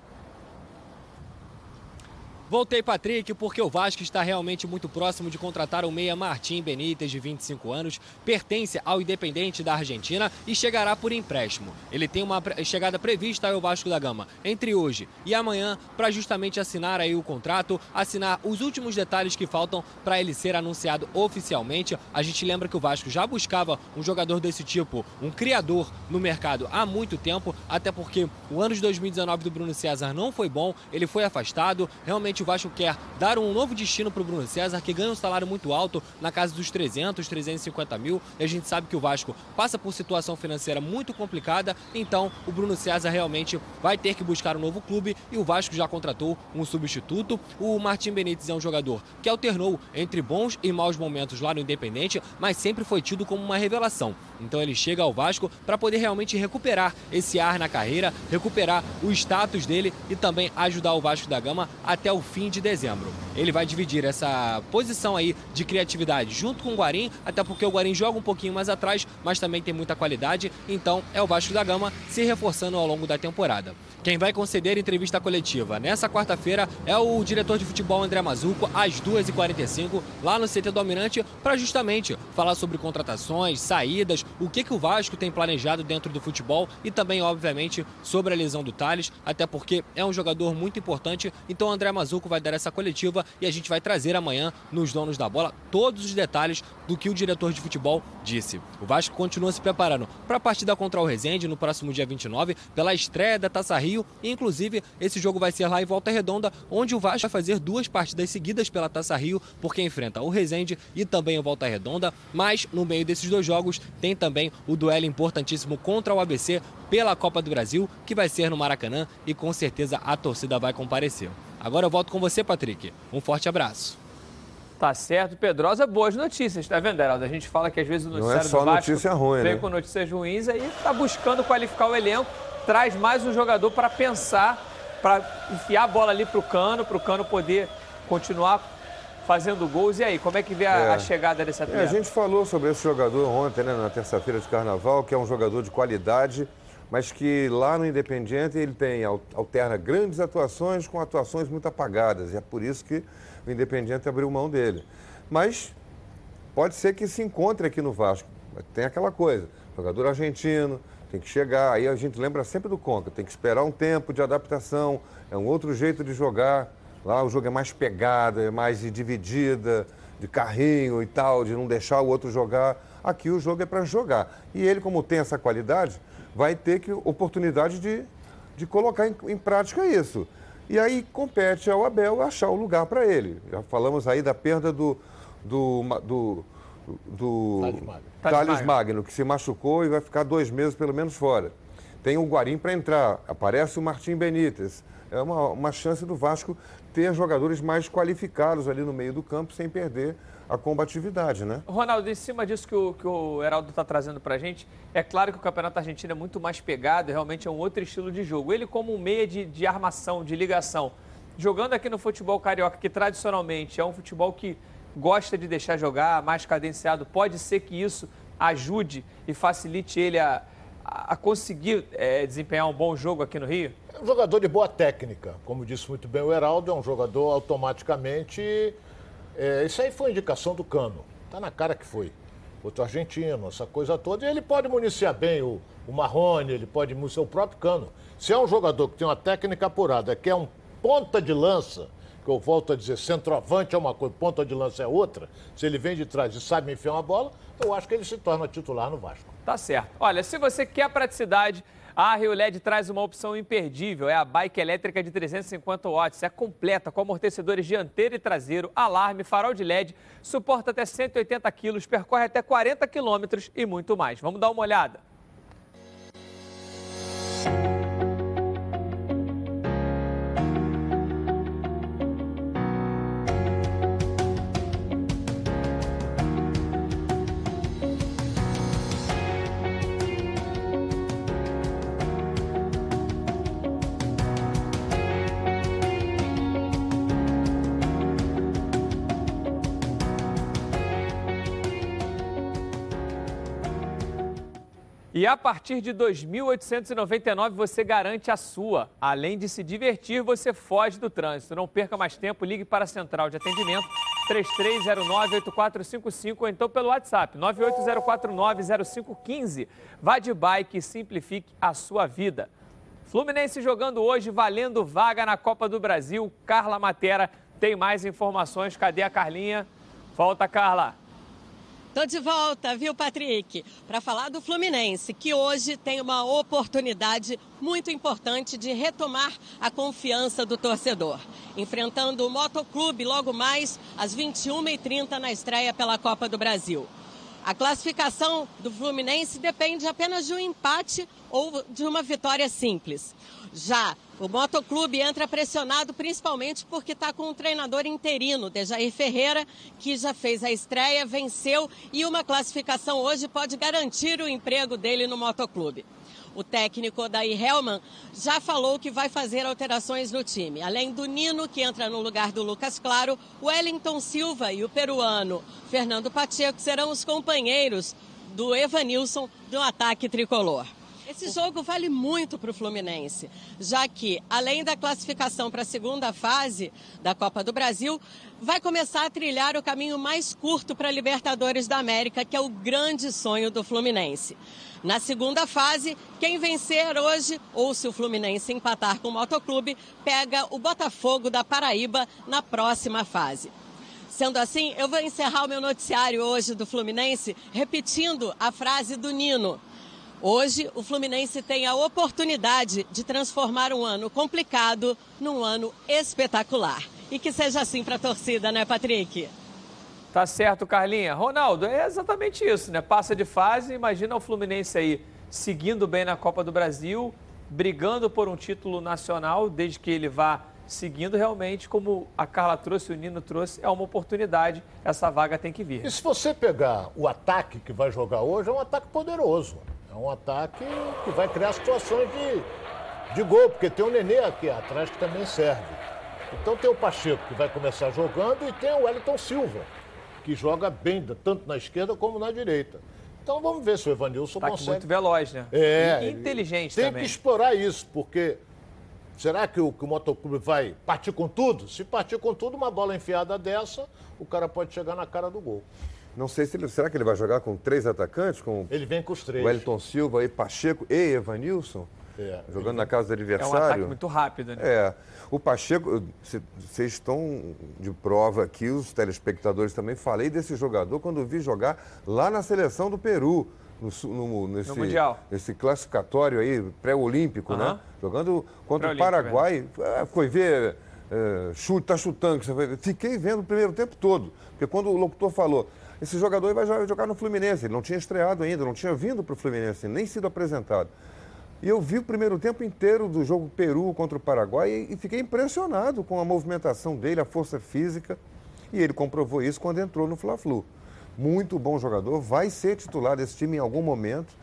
Voltei, Patrick, porque o Vasco está realmente muito próximo de contratar o meia Martim Benítez, de 25 anos, pertence ao Independente da Argentina e chegará por empréstimo. Ele tem uma chegada prevista ao Vasco da Gama entre hoje e amanhã para justamente assinar aí o contrato, assinar os últimos detalhes que faltam para ele ser anunciado oficialmente. A gente lembra que o Vasco já buscava um jogador desse tipo, um criador no mercado há muito tempo, até porque o ano de 2019 do Bruno César não foi bom, ele foi afastado, realmente o Vasco quer dar um novo destino para o Bruno César, que ganha um salário muito alto, na casa dos 300, 350 mil. E a gente sabe que o Vasco passa por situação financeira muito complicada, então o Bruno César realmente vai ter que buscar um novo clube e o Vasco já contratou um substituto. O Martim Benítez é um jogador que alternou entre bons e maus momentos lá no Independente, mas sempre foi tido como uma revelação. Então ele chega ao Vasco para poder realmente recuperar esse ar na carreira, recuperar o status dele e também ajudar o Vasco da Gama até o fim de dezembro. Ele vai dividir essa posição aí de criatividade junto com o Guarim, até porque o Guarim joga um pouquinho mais atrás, mas também tem muita qualidade, então é o Vasco da Gama se reforçando ao longo da temporada. Quem vai conceder entrevista coletiva nessa quarta-feira é o diretor de futebol André Mazuco, às 2h45, lá no CT do para justamente falar sobre contratações, saídas, o que, que o Vasco tem planejado dentro do futebol e também, obviamente, sobre a lesão do Thales, até porque é um jogador muito importante. Então, André Mazuco vai dar essa coletiva e a gente vai trazer amanhã nos donos da bola todos os detalhes do que o diretor de futebol disse. O Vasco continua se preparando para a partida contra o Resende no próximo dia 29, pela estreia da Taça Rio. E, inclusive, esse jogo vai ser lá em Volta Redonda, onde o Vasco vai fazer duas partidas seguidas pela Taça Rio, porque enfrenta o Resende e também o Volta Redonda. Mas, no meio desses dois jogos, tem também o duelo importantíssimo contra o ABC pela Copa do Brasil, que vai ser no Maracanã e com certeza a torcida vai comparecer. Agora eu volto com você, Patrick. Um forte abraço. Tá certo, Pedrosa, boas notícias, tá vendo, Heraldo? A gente fala que às vezes o noticiário Não é só do Vasco notícia ruim, vem né? com notícias ruins, aí tá buscando qualificar o elenco, traz mais um jogador para pensar, para enfiar a bola ali pro Cano, pro Cano poder continuar fazendo gols. E aí, como é que vê a, É. a chegada desse É, atleta? a gente falou sobre esse jogador ontem, né, na terça-feira de carnaval, que é um jogador de qualidade, mas que lá no Independiente ele tem al- alterna grandes atuações com atuações muito apagadas. E é por isso que o Independiente abriu mão dele. Mas pode ser que se encontre aqui no Vasco. Tem aquela coisa, jogador argentino, tem que chegar. Aí a gente lembra sempre do Conca, tem que esperar um tempo de adaptação, é um outro jeito de jogar. Lá o jogo é mais pegada, é mais dividida, de carrinho e tal, de não deixar o outro jogar. Aqui o jogo é para jogar. E ele, como tem essa qualidade, vai ter que, oportunidade de, de colocar em, em prática isso. E aí compete ao Abel achar o lugar para ele. Já falamos aí da perda do, do, do, do Thales Magno. Thales Thales Magno, que se machucou e vai ficar dois meses pelo menos fora. Tem o Guarim para entrar, aparece o Martim Benítez. É uma, uma chance do Vasco ter jogadores mais qualificados ali no meio do campo sem perder a combatividade, né? Ronaldo, em cima disso que o, que o Heraldo está trazendo para a gente, é claro que o Campeonato Argentino é muito mais pegado, realmente é um outro estilo de jogo. Ele como um meia de, de armação, de ligação, jogando aqui no futebol carioca, que tradicionalmente é um futebol que gosta de deixar jogar, mais cadenciado, pode ser que isso ajude e facilite ele a, a conseguir eh, desempenhar um bom jogo aqui no Rio? É um jogador de boa técnica. Como disse muito bem o Heraldo, é um jogador automaticamente. É, isso aí foi indicação do Cano. Tá na cara que foi. Outro argentino, essa coisa toda. E ele pode municiar bem o, o Marrone, ele pode municiar o próprio Cano. Se é um jogador que tem uma técnica apurada, que é um ponta de lança, que eu volto a dizer, centroavante é uma coisa, ponta de lança é outra, se ele vem de trás e sabe enfiar uma bola, eu acho que ele se torna titular no Vasco. Tá certo. Olha, se você quer praticidade, a Rio LED traz uma opção imperdível. É a bike elétrica de 350 watts. É completa com amortecedores dianteiro e traseiro, alarme, farol de LED, suporta até 180 quilos, percorre até 40 quilômetros e muito mais. Vamos dar uma olhada. E a partir de 2.899 você garante a sua. Além de se divertir, você foge do trânsito. Não perca mais tempo, ligue para a central de atendimento 3309-8455 ou então pelo WhatsApp 980490515. Vá de bike e simplifique a sua vida. Fluminense jogando hoje, valendo vaga na Copa do Brasil. Carla Matera tem mais informações. Cadê a Carlinha? Volta, Carla. Tô de volta, viu, Patrick? Para falar do Fluminense, que hoje tem uma oportunidade muito importante de retomar a confiança do torcedor. Enfrentando o Motoclube logo mais às 21h30 na estreia pela Copa do Brasil. A classificação do Fluminense depende apenas de um empate ou de uma vitória simples. Já o Motoclube entra pressionado principalmente porque está com um treinador interino, Dejair Ferreira, que já fez a estreia, venceu e uma classificação hoje pode garantir o emprego dele no Motoclube. O técnico Daí Helman já falou que vai fazer alterações no time. Além do Nino, que entra no lugar do Lucas Claro, o Wellington Silva e o peruano Fernando Pacheco serão os companheiros do Evanilson no ataque tricolor. Esse jogo vale muito para o Fluminense, já que, além da classificação para a segunda fase da Copa do Brasil, vai começar a trilhar o caminho mais curto para a Libertadores da América, que é o grande sonho do Fluminense. Na segunda fase, quem vencer hoje, ou se o Fluminense empatar com o Motoclube, pega o Botafogo da Paraíba na próxima fase. Sendo assim, eu vou encerrar o meu noticiário hoje do Fluminense repetindo a frase do Nino. Hoje, o Fluminense tem a oportunidade de transformar um ano complicado num ano espetacular. E que seja assim para a torcida, né, Patrick? Tá certo, Carlinha. Ronaldo, é exatamente isso, né? Passa de fase, imagina o Fluminense aí seguindo bem na Copa do Brasil, brigando por um título nacional, desde que ele vá seguindo realmente, como a Carla trouxe, o Nino trouxe, é uma oportunidade, essa vaga tem que vir. E se você pegar o ataque que vai jogar hoje, é um ataque poderoso. É um ataque que vai criar situações de, de gol, porque tem o Nenê aqui atrás que também serve. Então tem o Pacheco que vai começar jogando e tem o Wellington Silva que joga bem, tanto na esquerda como na direita. Então vamos ver se o Evanilson tá consegue. muito veloz, né? É. E inteligente tem também. que explorar isso, porque será que o, que o motoclube vai partir com tudo? Se partir com tudo, uma bola enfiada dessa, o cara pode chegar na cara do gol. Não sei se ele. Será que ele vai jogar com três atacantes? Com Ele vem com os três. Wellington Silva e Pacheco e Evanilson? É. Jogando na casa do É um adversário? ataque muito rápido, né? É. O Pacheco, vocês estão de prova aqui, os telespectadores também. Falei desse jogador quando vi jogar lá na seleção do Peru, no, no- nesse, No Mundial. nesse classificatório aí, pré-olímpico, né? Jogando contra o Pré-olímpico, Paraguai. É, foi ver, é, chute, tá chutando. Fiquei vendo o primeiro tempo todo. Porque quando o locutor falou, esse jogador vai jo- jogar no Fluminense, ele não tinha estreado ainda, não tinha vindo para o Fluminense, nem sido apresentado. E eu vi o primeiro tempo inteiro do jogo Peru contra o Paraguai e, fiquei impressionado com a movimentação dele, a força física. E ele comprovou isso quando entrou no Fla-Flu. Muito bom jogador, vai ser titular desse time em algum momento.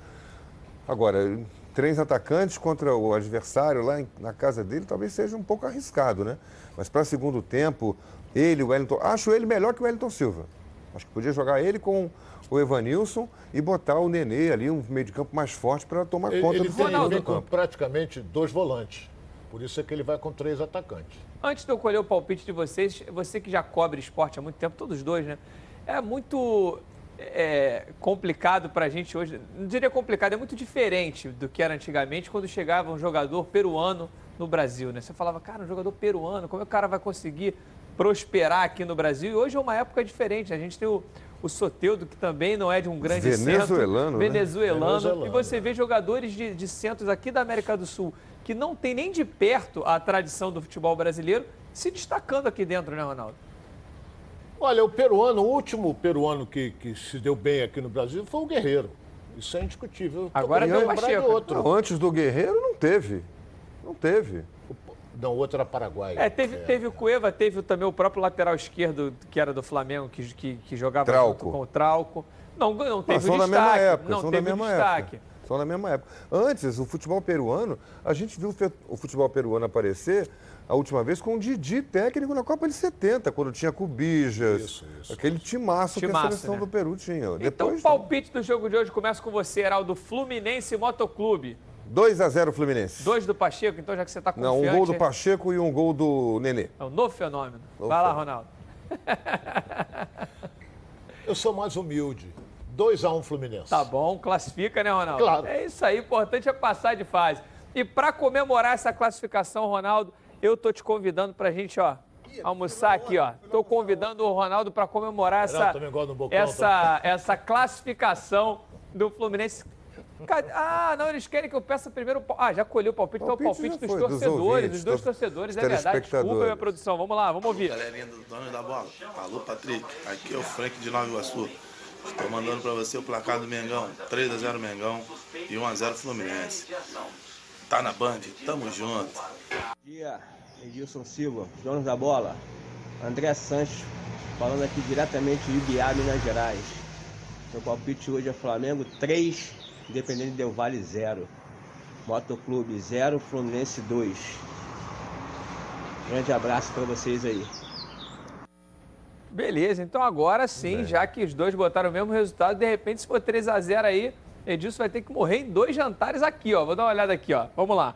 Agora, três atacantes contra o adversário lá na casa dele talvez seja um pouco arriscado, né? Mas para segundo tempo, ele, o Wellington. Acho ele melhor que o Wellington Silva. Acho que podia jogar ele com o Evanilson e botar o Nenê ali, um meio de campo mais forte para tomar Ele, conta ele do tem, ele futebol vem do com campo. praticamente dois volantes. Por isso é que ele vai com três atacantes. Antes de eu colher o palpite de vocês, você que já cobre esporte há muito tempo, todos dois, né? É muito é, complicado para a gente hoje. Não diria complicado, é muito diferente do que era antigamente quando chegava um jogador peruano no Brasil, né? Você falava, cara, um jogador peruano, como é que o cara vai conseguir prosperar aqui no Brasil? E hoje é uma época diferente. A gente tem o, o Soteudo, que também não é de um grande Venezuelano, centro. né? Venezuelano. Venezuelano, E você vê jogadores de, de centros aqui da América do Sul que não tem nem de perto a tradição do futebol brasileiro se destacando aqui dentro, né, Ronaldo? Olha, o peruano, o último peruano que, que se deu bem aqui no Brasil foi o Guerreiro. Isso é indiscutível. Agora tem o Pacheco. outro. Não, antes do Guerreiro não teve. Não teve. Não, o outro era Paraguai. É, teve, teve o Cueva, teve também o próprio lateral esquerdo, que era do Flamengo, que, que, que jogava Trauco. junto com o Trauco. Não, não teve são o da destaque. mesma época, não são da teve o mesma destaque. São na mesma época. Antes, o futebol peruano, a gente viu o futebol peruano aparecer a última vez com o Didi técnico na Copa de 70, quando tinha Cubijas, isso, isso, aquele timaço, timaço que a seleção né? do Peru tinha. Então, Depois, o palpite do jogo de hoje começa com você, Heraldo, Fluminense Motoclube. 2 a 0 Fluminense. Dois do Pacheco, então já que você está confiante... Não, um gol do Pacheco e um gol do Nenê. É um novo fenômeno. Novo Vai lá, Ronaldo. Eu sou mais humilde. 2 a 1 um Fluminense. Tá bom, classifica, né, Ronaldo? Claro. É isso aí, importante é passar de fase. E para comemorar essa classificação, Ronaldo, eu tô te convidando para a gente, ó, almoçar aqui, ó. Tô convidando o Ronaldo para comemorar essa, essa, essa classificação do Fluminense. Ah, não, eles querem que eu peça primeiro. Ah, já colheu o palpite, então é o palpite dos foi, torcedores, dos, ouvintes, dos dois torcedores, é verdade. Desculpa, minha produção. Vamos lá, vamos ouvir. Galerinha dos donos da bola. Alô, Patrick. Aqui é o Frank de Nova Iguaçu. Estou mandando para você o placar do Mengão. 3 a 0 Mengão e 1 a 0 Fluminense. Tá na Band, tamo junto. Bom dia, Edilson Silva, donos da bola. André Santos, falando aqui diretamente de Ibiá, Minas Gerais. Meu palpite hoje é Flamengo 3, Independente Del Vale 0. Motoclube 0, Fluminense 2. Grande abraço para vocês aí. Beleza, então agora sim, é. já que os dois botaram o mesmo resultado, de repente se for 3 a 0 aí, Edilson vai ter que morrer em dois jantares aqui, ó. Vou dar uma olhada aqui, ó. Vamos lá.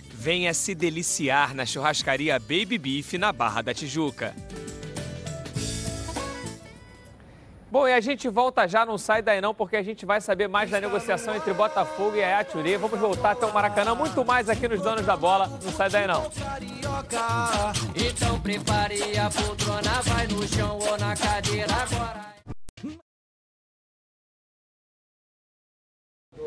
Venha se deliciar na churrascaria Baby Beef na Barra da Tijuca. Bom, e a gente volta já, não sai daí não, porque a gente vai saber mais da negociação entre Botafogo e Ayaturi. Vamos voltar até o Maracanã, muito mais aqui nos Donos da Bola. Não sai daí não. Então prepare a poltrona, vai no chão ou na cadeira agora.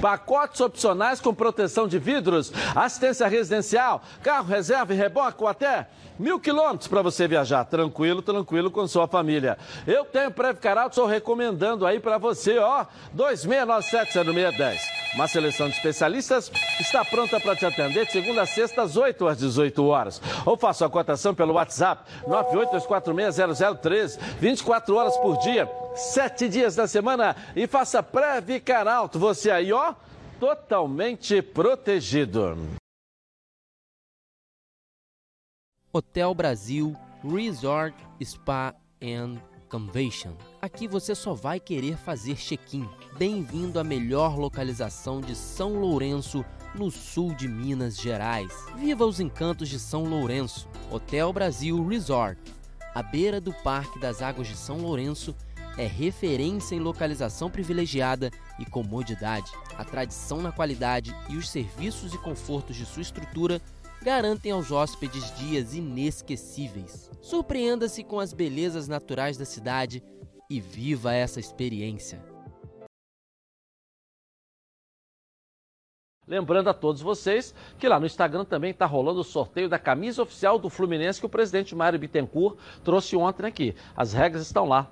Pacotes opcionais com proteção de vidros, assistência residencial, carro reserva e reboque ou até mil quilômetros para você viajar tranquilo, tranquilo com sua família. Eu tenho Previcar estou recomendando aí para você, ó, 2697-0610. Uma seleção de especialistas está pronta para te atender de segunda a sexta, às 8 às 18 horas. Ou faça a cotação pelo WhatsApp 982460013, 24 horas por dia, 7 dias da semana e faça Previcar Alto. Você aí, ó, totalmente protegido. Hotel Brasil Resort Spa and Convention. Aqui você só vai querer fazer check-in. Bem-vindo à melhor localização de São Lourenço, no sul de Minas Gerais. Viva os encantos de São Lourenço. Hotel Brasil Resort, à beira do Parque das Águas de São Lourenço, é referência em localização privilegiada e comodidade. A tradição na qualidade e os serviços e confortos de sua estrutura garantem aos hóspedes dias inesquecíveis. Surpreenda-se com as belezas naturais da cidade e viva essa experiência. Lembrando a todos vocês que lá no Instagram também está rolando o sorteio da camisa oficial do Fluminense que o presidente Mário Bittencourt trouxe ontem aqui. As regras estão lá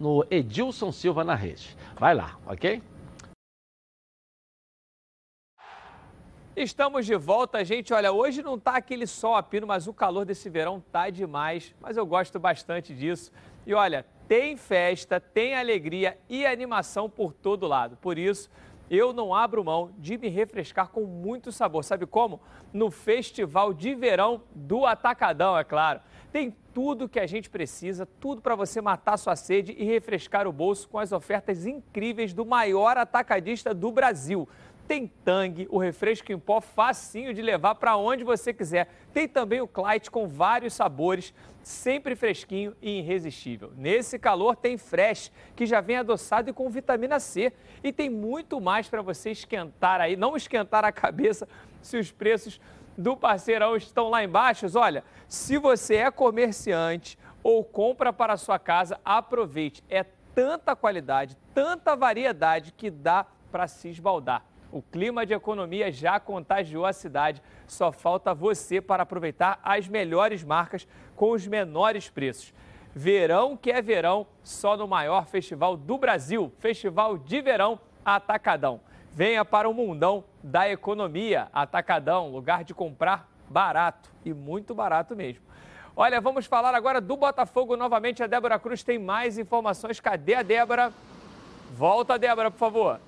no Edilson Silva na rede. Vai lá, ok? Estamos de volta, gente. Olha, hoje não está aquele sol a pino, mas o calor desse verão tá demais. Mas eu gosto bastante disso. E olha, tem festa, tem alegria e animação por todo lado. Por isso, eu não abro mão de me refrescar com muito sabor. Sabe como? No Festival de Verão do Atacadão, é claro. Tem tudo que a gente precisa, tudo para você matar sua sede e refrescar o bolso com as ofertas incríveis do maior atacadista do Brasil tem Tang, o refresco em pó facinho de levar para onde você quiser. Tem também o Clyde com vários sabores, sempre fresquinho e irresistível. Nesse calor tem Fresh, que já vem adoçado e com vitamina C. E tem muito mais para você esquentar aí, não esquentar a cabeça se os preços do parceirão estão lá embaixo. Olha, se você é comerciante ou compra para a sua casa, aproveite. É tanta qualidade, tanta variedade que dá para se esbaldar. O clima de economia já contagiou a cidade. Só falta você para aproveitar as melhores marcas com os menores preços. Verão que é verão, só no maior festival do Brasil, Festival de Verão Atacadão. Venha para o mundão da economia. Atacadão, lugar de comprar barato e muito barato mesmo. Olha, vamos falar agora do Botafogo novamente. A Débora Cruz tem mais informações. Cadê a Débora? Volta, Débora, por favor.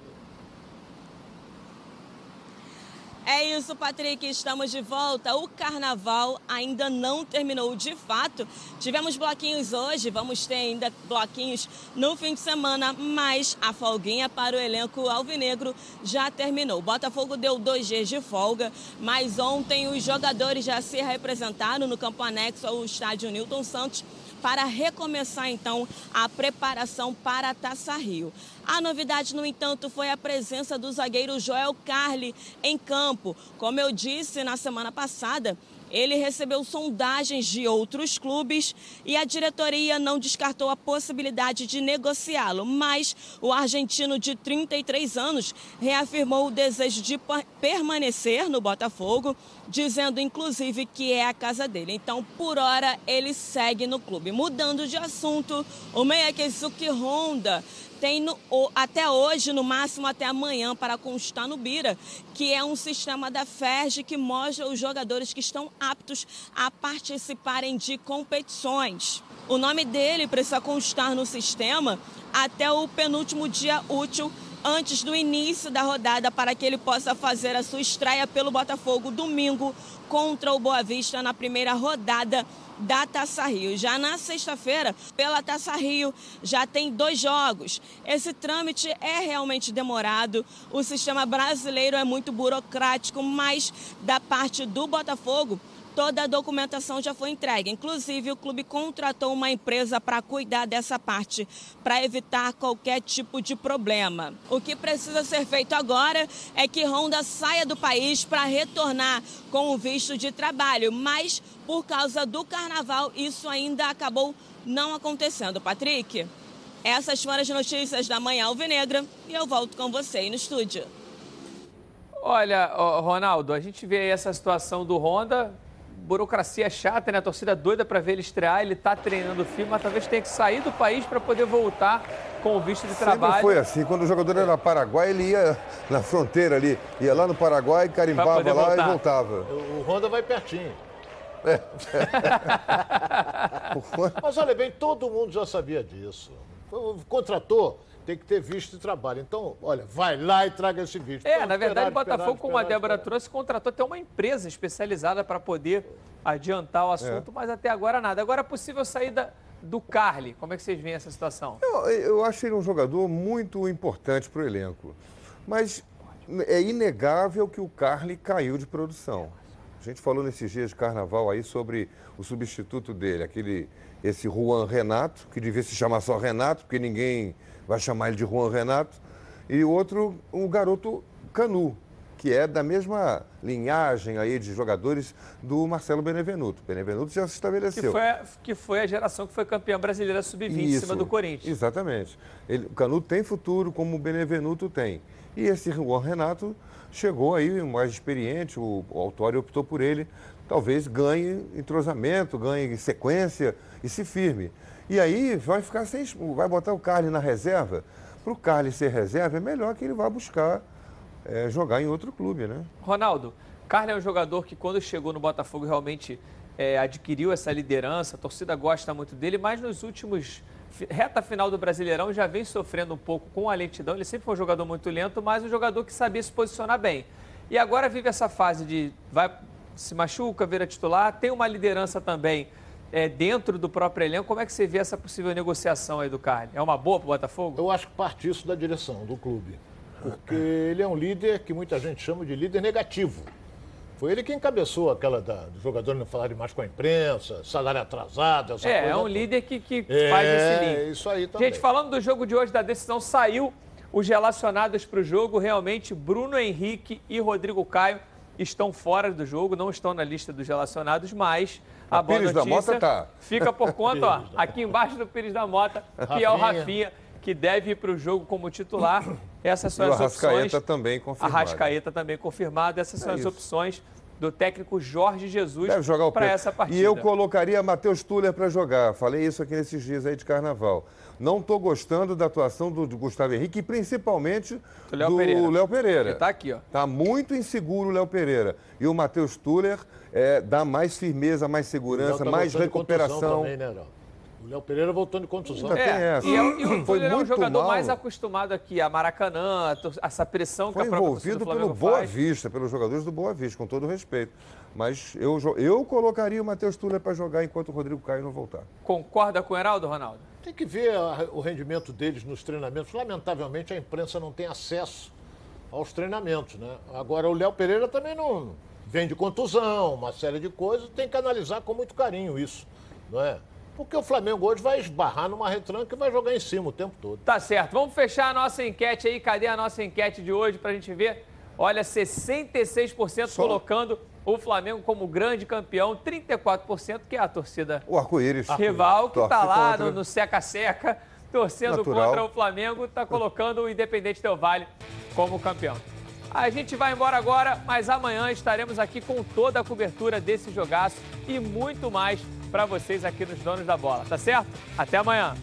É isso, Patrick, estamos de volta. O carnaval ainda não terminou de fato. Tivemos bloquinhos hoje, vamos ter ainda bloquinhos no fim de semana, mas a folguinha para o elenco alvinegro já terminou. O Botafogo deu dois dias de folga, mas ontem os jogadores já se representaram no campo anexo ao estádio Newton Santos para recomeçar então a preparação para a Taça Rio. A novidade, no entanto, foi a presença do zagueiro Joel Carli em campo. Como eu disse na semana passada, ele recebeu sondagens de outros clubes e a diretoria não descartou a possibilidade de negociá-lo, mas o argentino de 33 anos reafirmou o desejo de permanecer no Botafogo, dizendo inclusive que é a casa dele. Então, por hora, ele segue no clube. Mudando de assunto, o meia Keisuke Honda tem no, até hoje, no máximo até amanhã, para constar no Bira, que é um sistema da FERJ que mostra os jogadores que estão aptos a participarem de competições. O nome dele precisa constar no sistema até o penúltimo dia útil antes do início da rodada para que ele possa fazer a sua estreia pelo Botafogo domingo contra o Boa Vista na primeira rodada da Taça Rio. Já na sexta-feira, pela Taça Rio, já tem dois jogos. Esse trâmite é realmente demorado. O sistema brasileiro é muito burocrático, mas da parte do Botafogo, toda a documentação já foi entregue. Inclusive, o clube contratou uma empresa para cuidar dessa parte, para evitar qualquer tipo de problema. O que precisa ser feito agora é que Honda saia do país para retornar com o visto de trabalho, mas por causa do carnaval, isso ainda acabou não acontecendo. Patrick, essas foram as notícias da Manhã Alvinegra e eu volto com você aí no estúdio. Olha, Ronaldo, a gente vê aí essa situação do Honda, burocracia chata, né? A torcida doida para ver ele estrear, ele tá treinando firme, mas talvez tenha que sair do país para poder voltar com o visto de trabalho. Sempre foi assim, quando o jogador era Paraguai, ele ia na fronteira ali, ia lá no Paraguai, carimbava lá voltar. e voltava. O Honda vai pertinho. É. <laughs> <laughs> Mas olha bem, todo mundo já sabia disso. Contratou, tem que ter visto de trabalho. Então, olha, vai lá e traga esse visto. É, na verdade, o Botafogo, como a Débora trouxe, contratou até uma empresa especializada para poder adiantar o assunto, é. mas até agora nada. Agora é possível saída do Carly. Como é que vocês veem essa situação? Eu, eu acho ele um jogador muito importante para o elenco. Mas é inegável que o Carly caiu de produção. A gente falou nesses dias de carnaval aí sobre o substituto dele, aquele, esse Juan Renato, que devia se chamar só Renato, porque ninguém vai chamar ele de Juan Renato, e o outro, o garoto Canu, que é da mesma linhagem aí de jogadores do Marcelo Benevenuto. Benevenuto já se estabeleceu. Que foi, a, que foi a geração que foi campeã brasileira sub-20 em cima do Corinthians. Exatamente. Ele, o Canu tem futuro, como o Benevenuto tem. E esse Juan Renato chegou aí mais experiente, o, o Autório optou por ele, talvez ganhe entrosamento, ganhe sequência e se firme. E aí vai ficar sem. Vai botar o Carly na reserva. Para o Carly ser reserva, é melhor que ele vá buscar é, jogar em outro clube, né? Ronaldo, Carly é um jogador que quando chegou no Botafogo realmente é, adquiriu essa liderança, a torcida gosta muito dele, mas nos últimos reta final do Brasileirão já vem sofrendo um pouco com a lentidão. Ele sempre foi um jogador muito lento, mas um jogador que sabia se posicionar bem. E agora vive essa fase de vai se machuca, vira titular, tem uma liderança também é, dentro do próprio elenco. Como é que você vê essa possível negociação aí do Carly? É uma boa para o Botafogo? Eu acho que parte isso da direção do clube. porque ele é um líder que muita gente chama de líder negativo. Foi ele que encabeçou aquela da, do jogador não falarem mais com a imprensa, salário atrasado, essa É, coisa é um toda. líder que, que É, faz esse link. isso aí também. Gente, falando do jogo de hoje, da decisão, saiu os relacionados para o jogo. Realmente, Bruno Henrique e Rodrigo Caio estão fora do jogo, não estão na lista dos relacionados, mas a boa Pires da notícia Mota tá. fica por conta, ó, aqui embaixo do Pires da Mota, que é o Rafinha. Que deve ir para o jogo como titular. Essas são E as opções. Arrascaeta também confirmado. Arrascaeta também confirmado. Essas são É as isso. opções do técnico Jorge Jesus para essa partida. E eu colocaria Matheus Tuller para jogar. Falei isso aqui nesses dias aí de carnaval. Não estou gostando da atuação do, do Gustavo Henrique e principalmente Do Léo do Pereira. Léo Pereira. Ele tá aqui, ó. Tá muito inseguro o Léo Pereira. E o Matheus Tuller é, dá mais firmeza, mais segurança, tá mais recuperação. Também, né, Léo? O Léo Pereira voltando de contusão. Ainda tem essa. E, é, e o Foi Túlio é um muito jogador mal. mais acostumado aqui a Maracanã, a essa pressão Foi que a própria torcida envolvido pelo Boa faz. Vista, pelos jogadores do Boa Vista, com todo respeito. Mas eu, eu colocaria o Matheus Tuller para jogar enquanto o Rodrigo Caio não voltar. Concorda com o Heraldo, Ronaldo? Tem que ver a- o rendimento deles nos treinamentos. Lamentavelmente, a imprensa não tem acesso aos treinamentos, né? Agora, o Léo Pereira também não vem de contusão, uma série de coisas. Tem que analisar com muito carinho isso, não é? Porque o Flamengo hoje vai esbarrar numa retranca e vai jogar em cima o tempo todo. Tá certo. Vamos fechar a nossa enquete aí. Cadê a nossa enquete de hoje pra gente ver? Olha, 66% colocando o Flamengo como grande campeão, 34% que é a torcida O arco-íris. rival que tá Torce lá contra. no- no seca-seca, torcendo Natural. contra o Flamengo, tá colocando o Independente Del Vale como campeão. A gente vai embora agora, mas amanhã estaremos aqui com toda a cobertura desse jogaço e muito mais para vocês aqui nos Donos da Bola, tá certo? Até amanhã.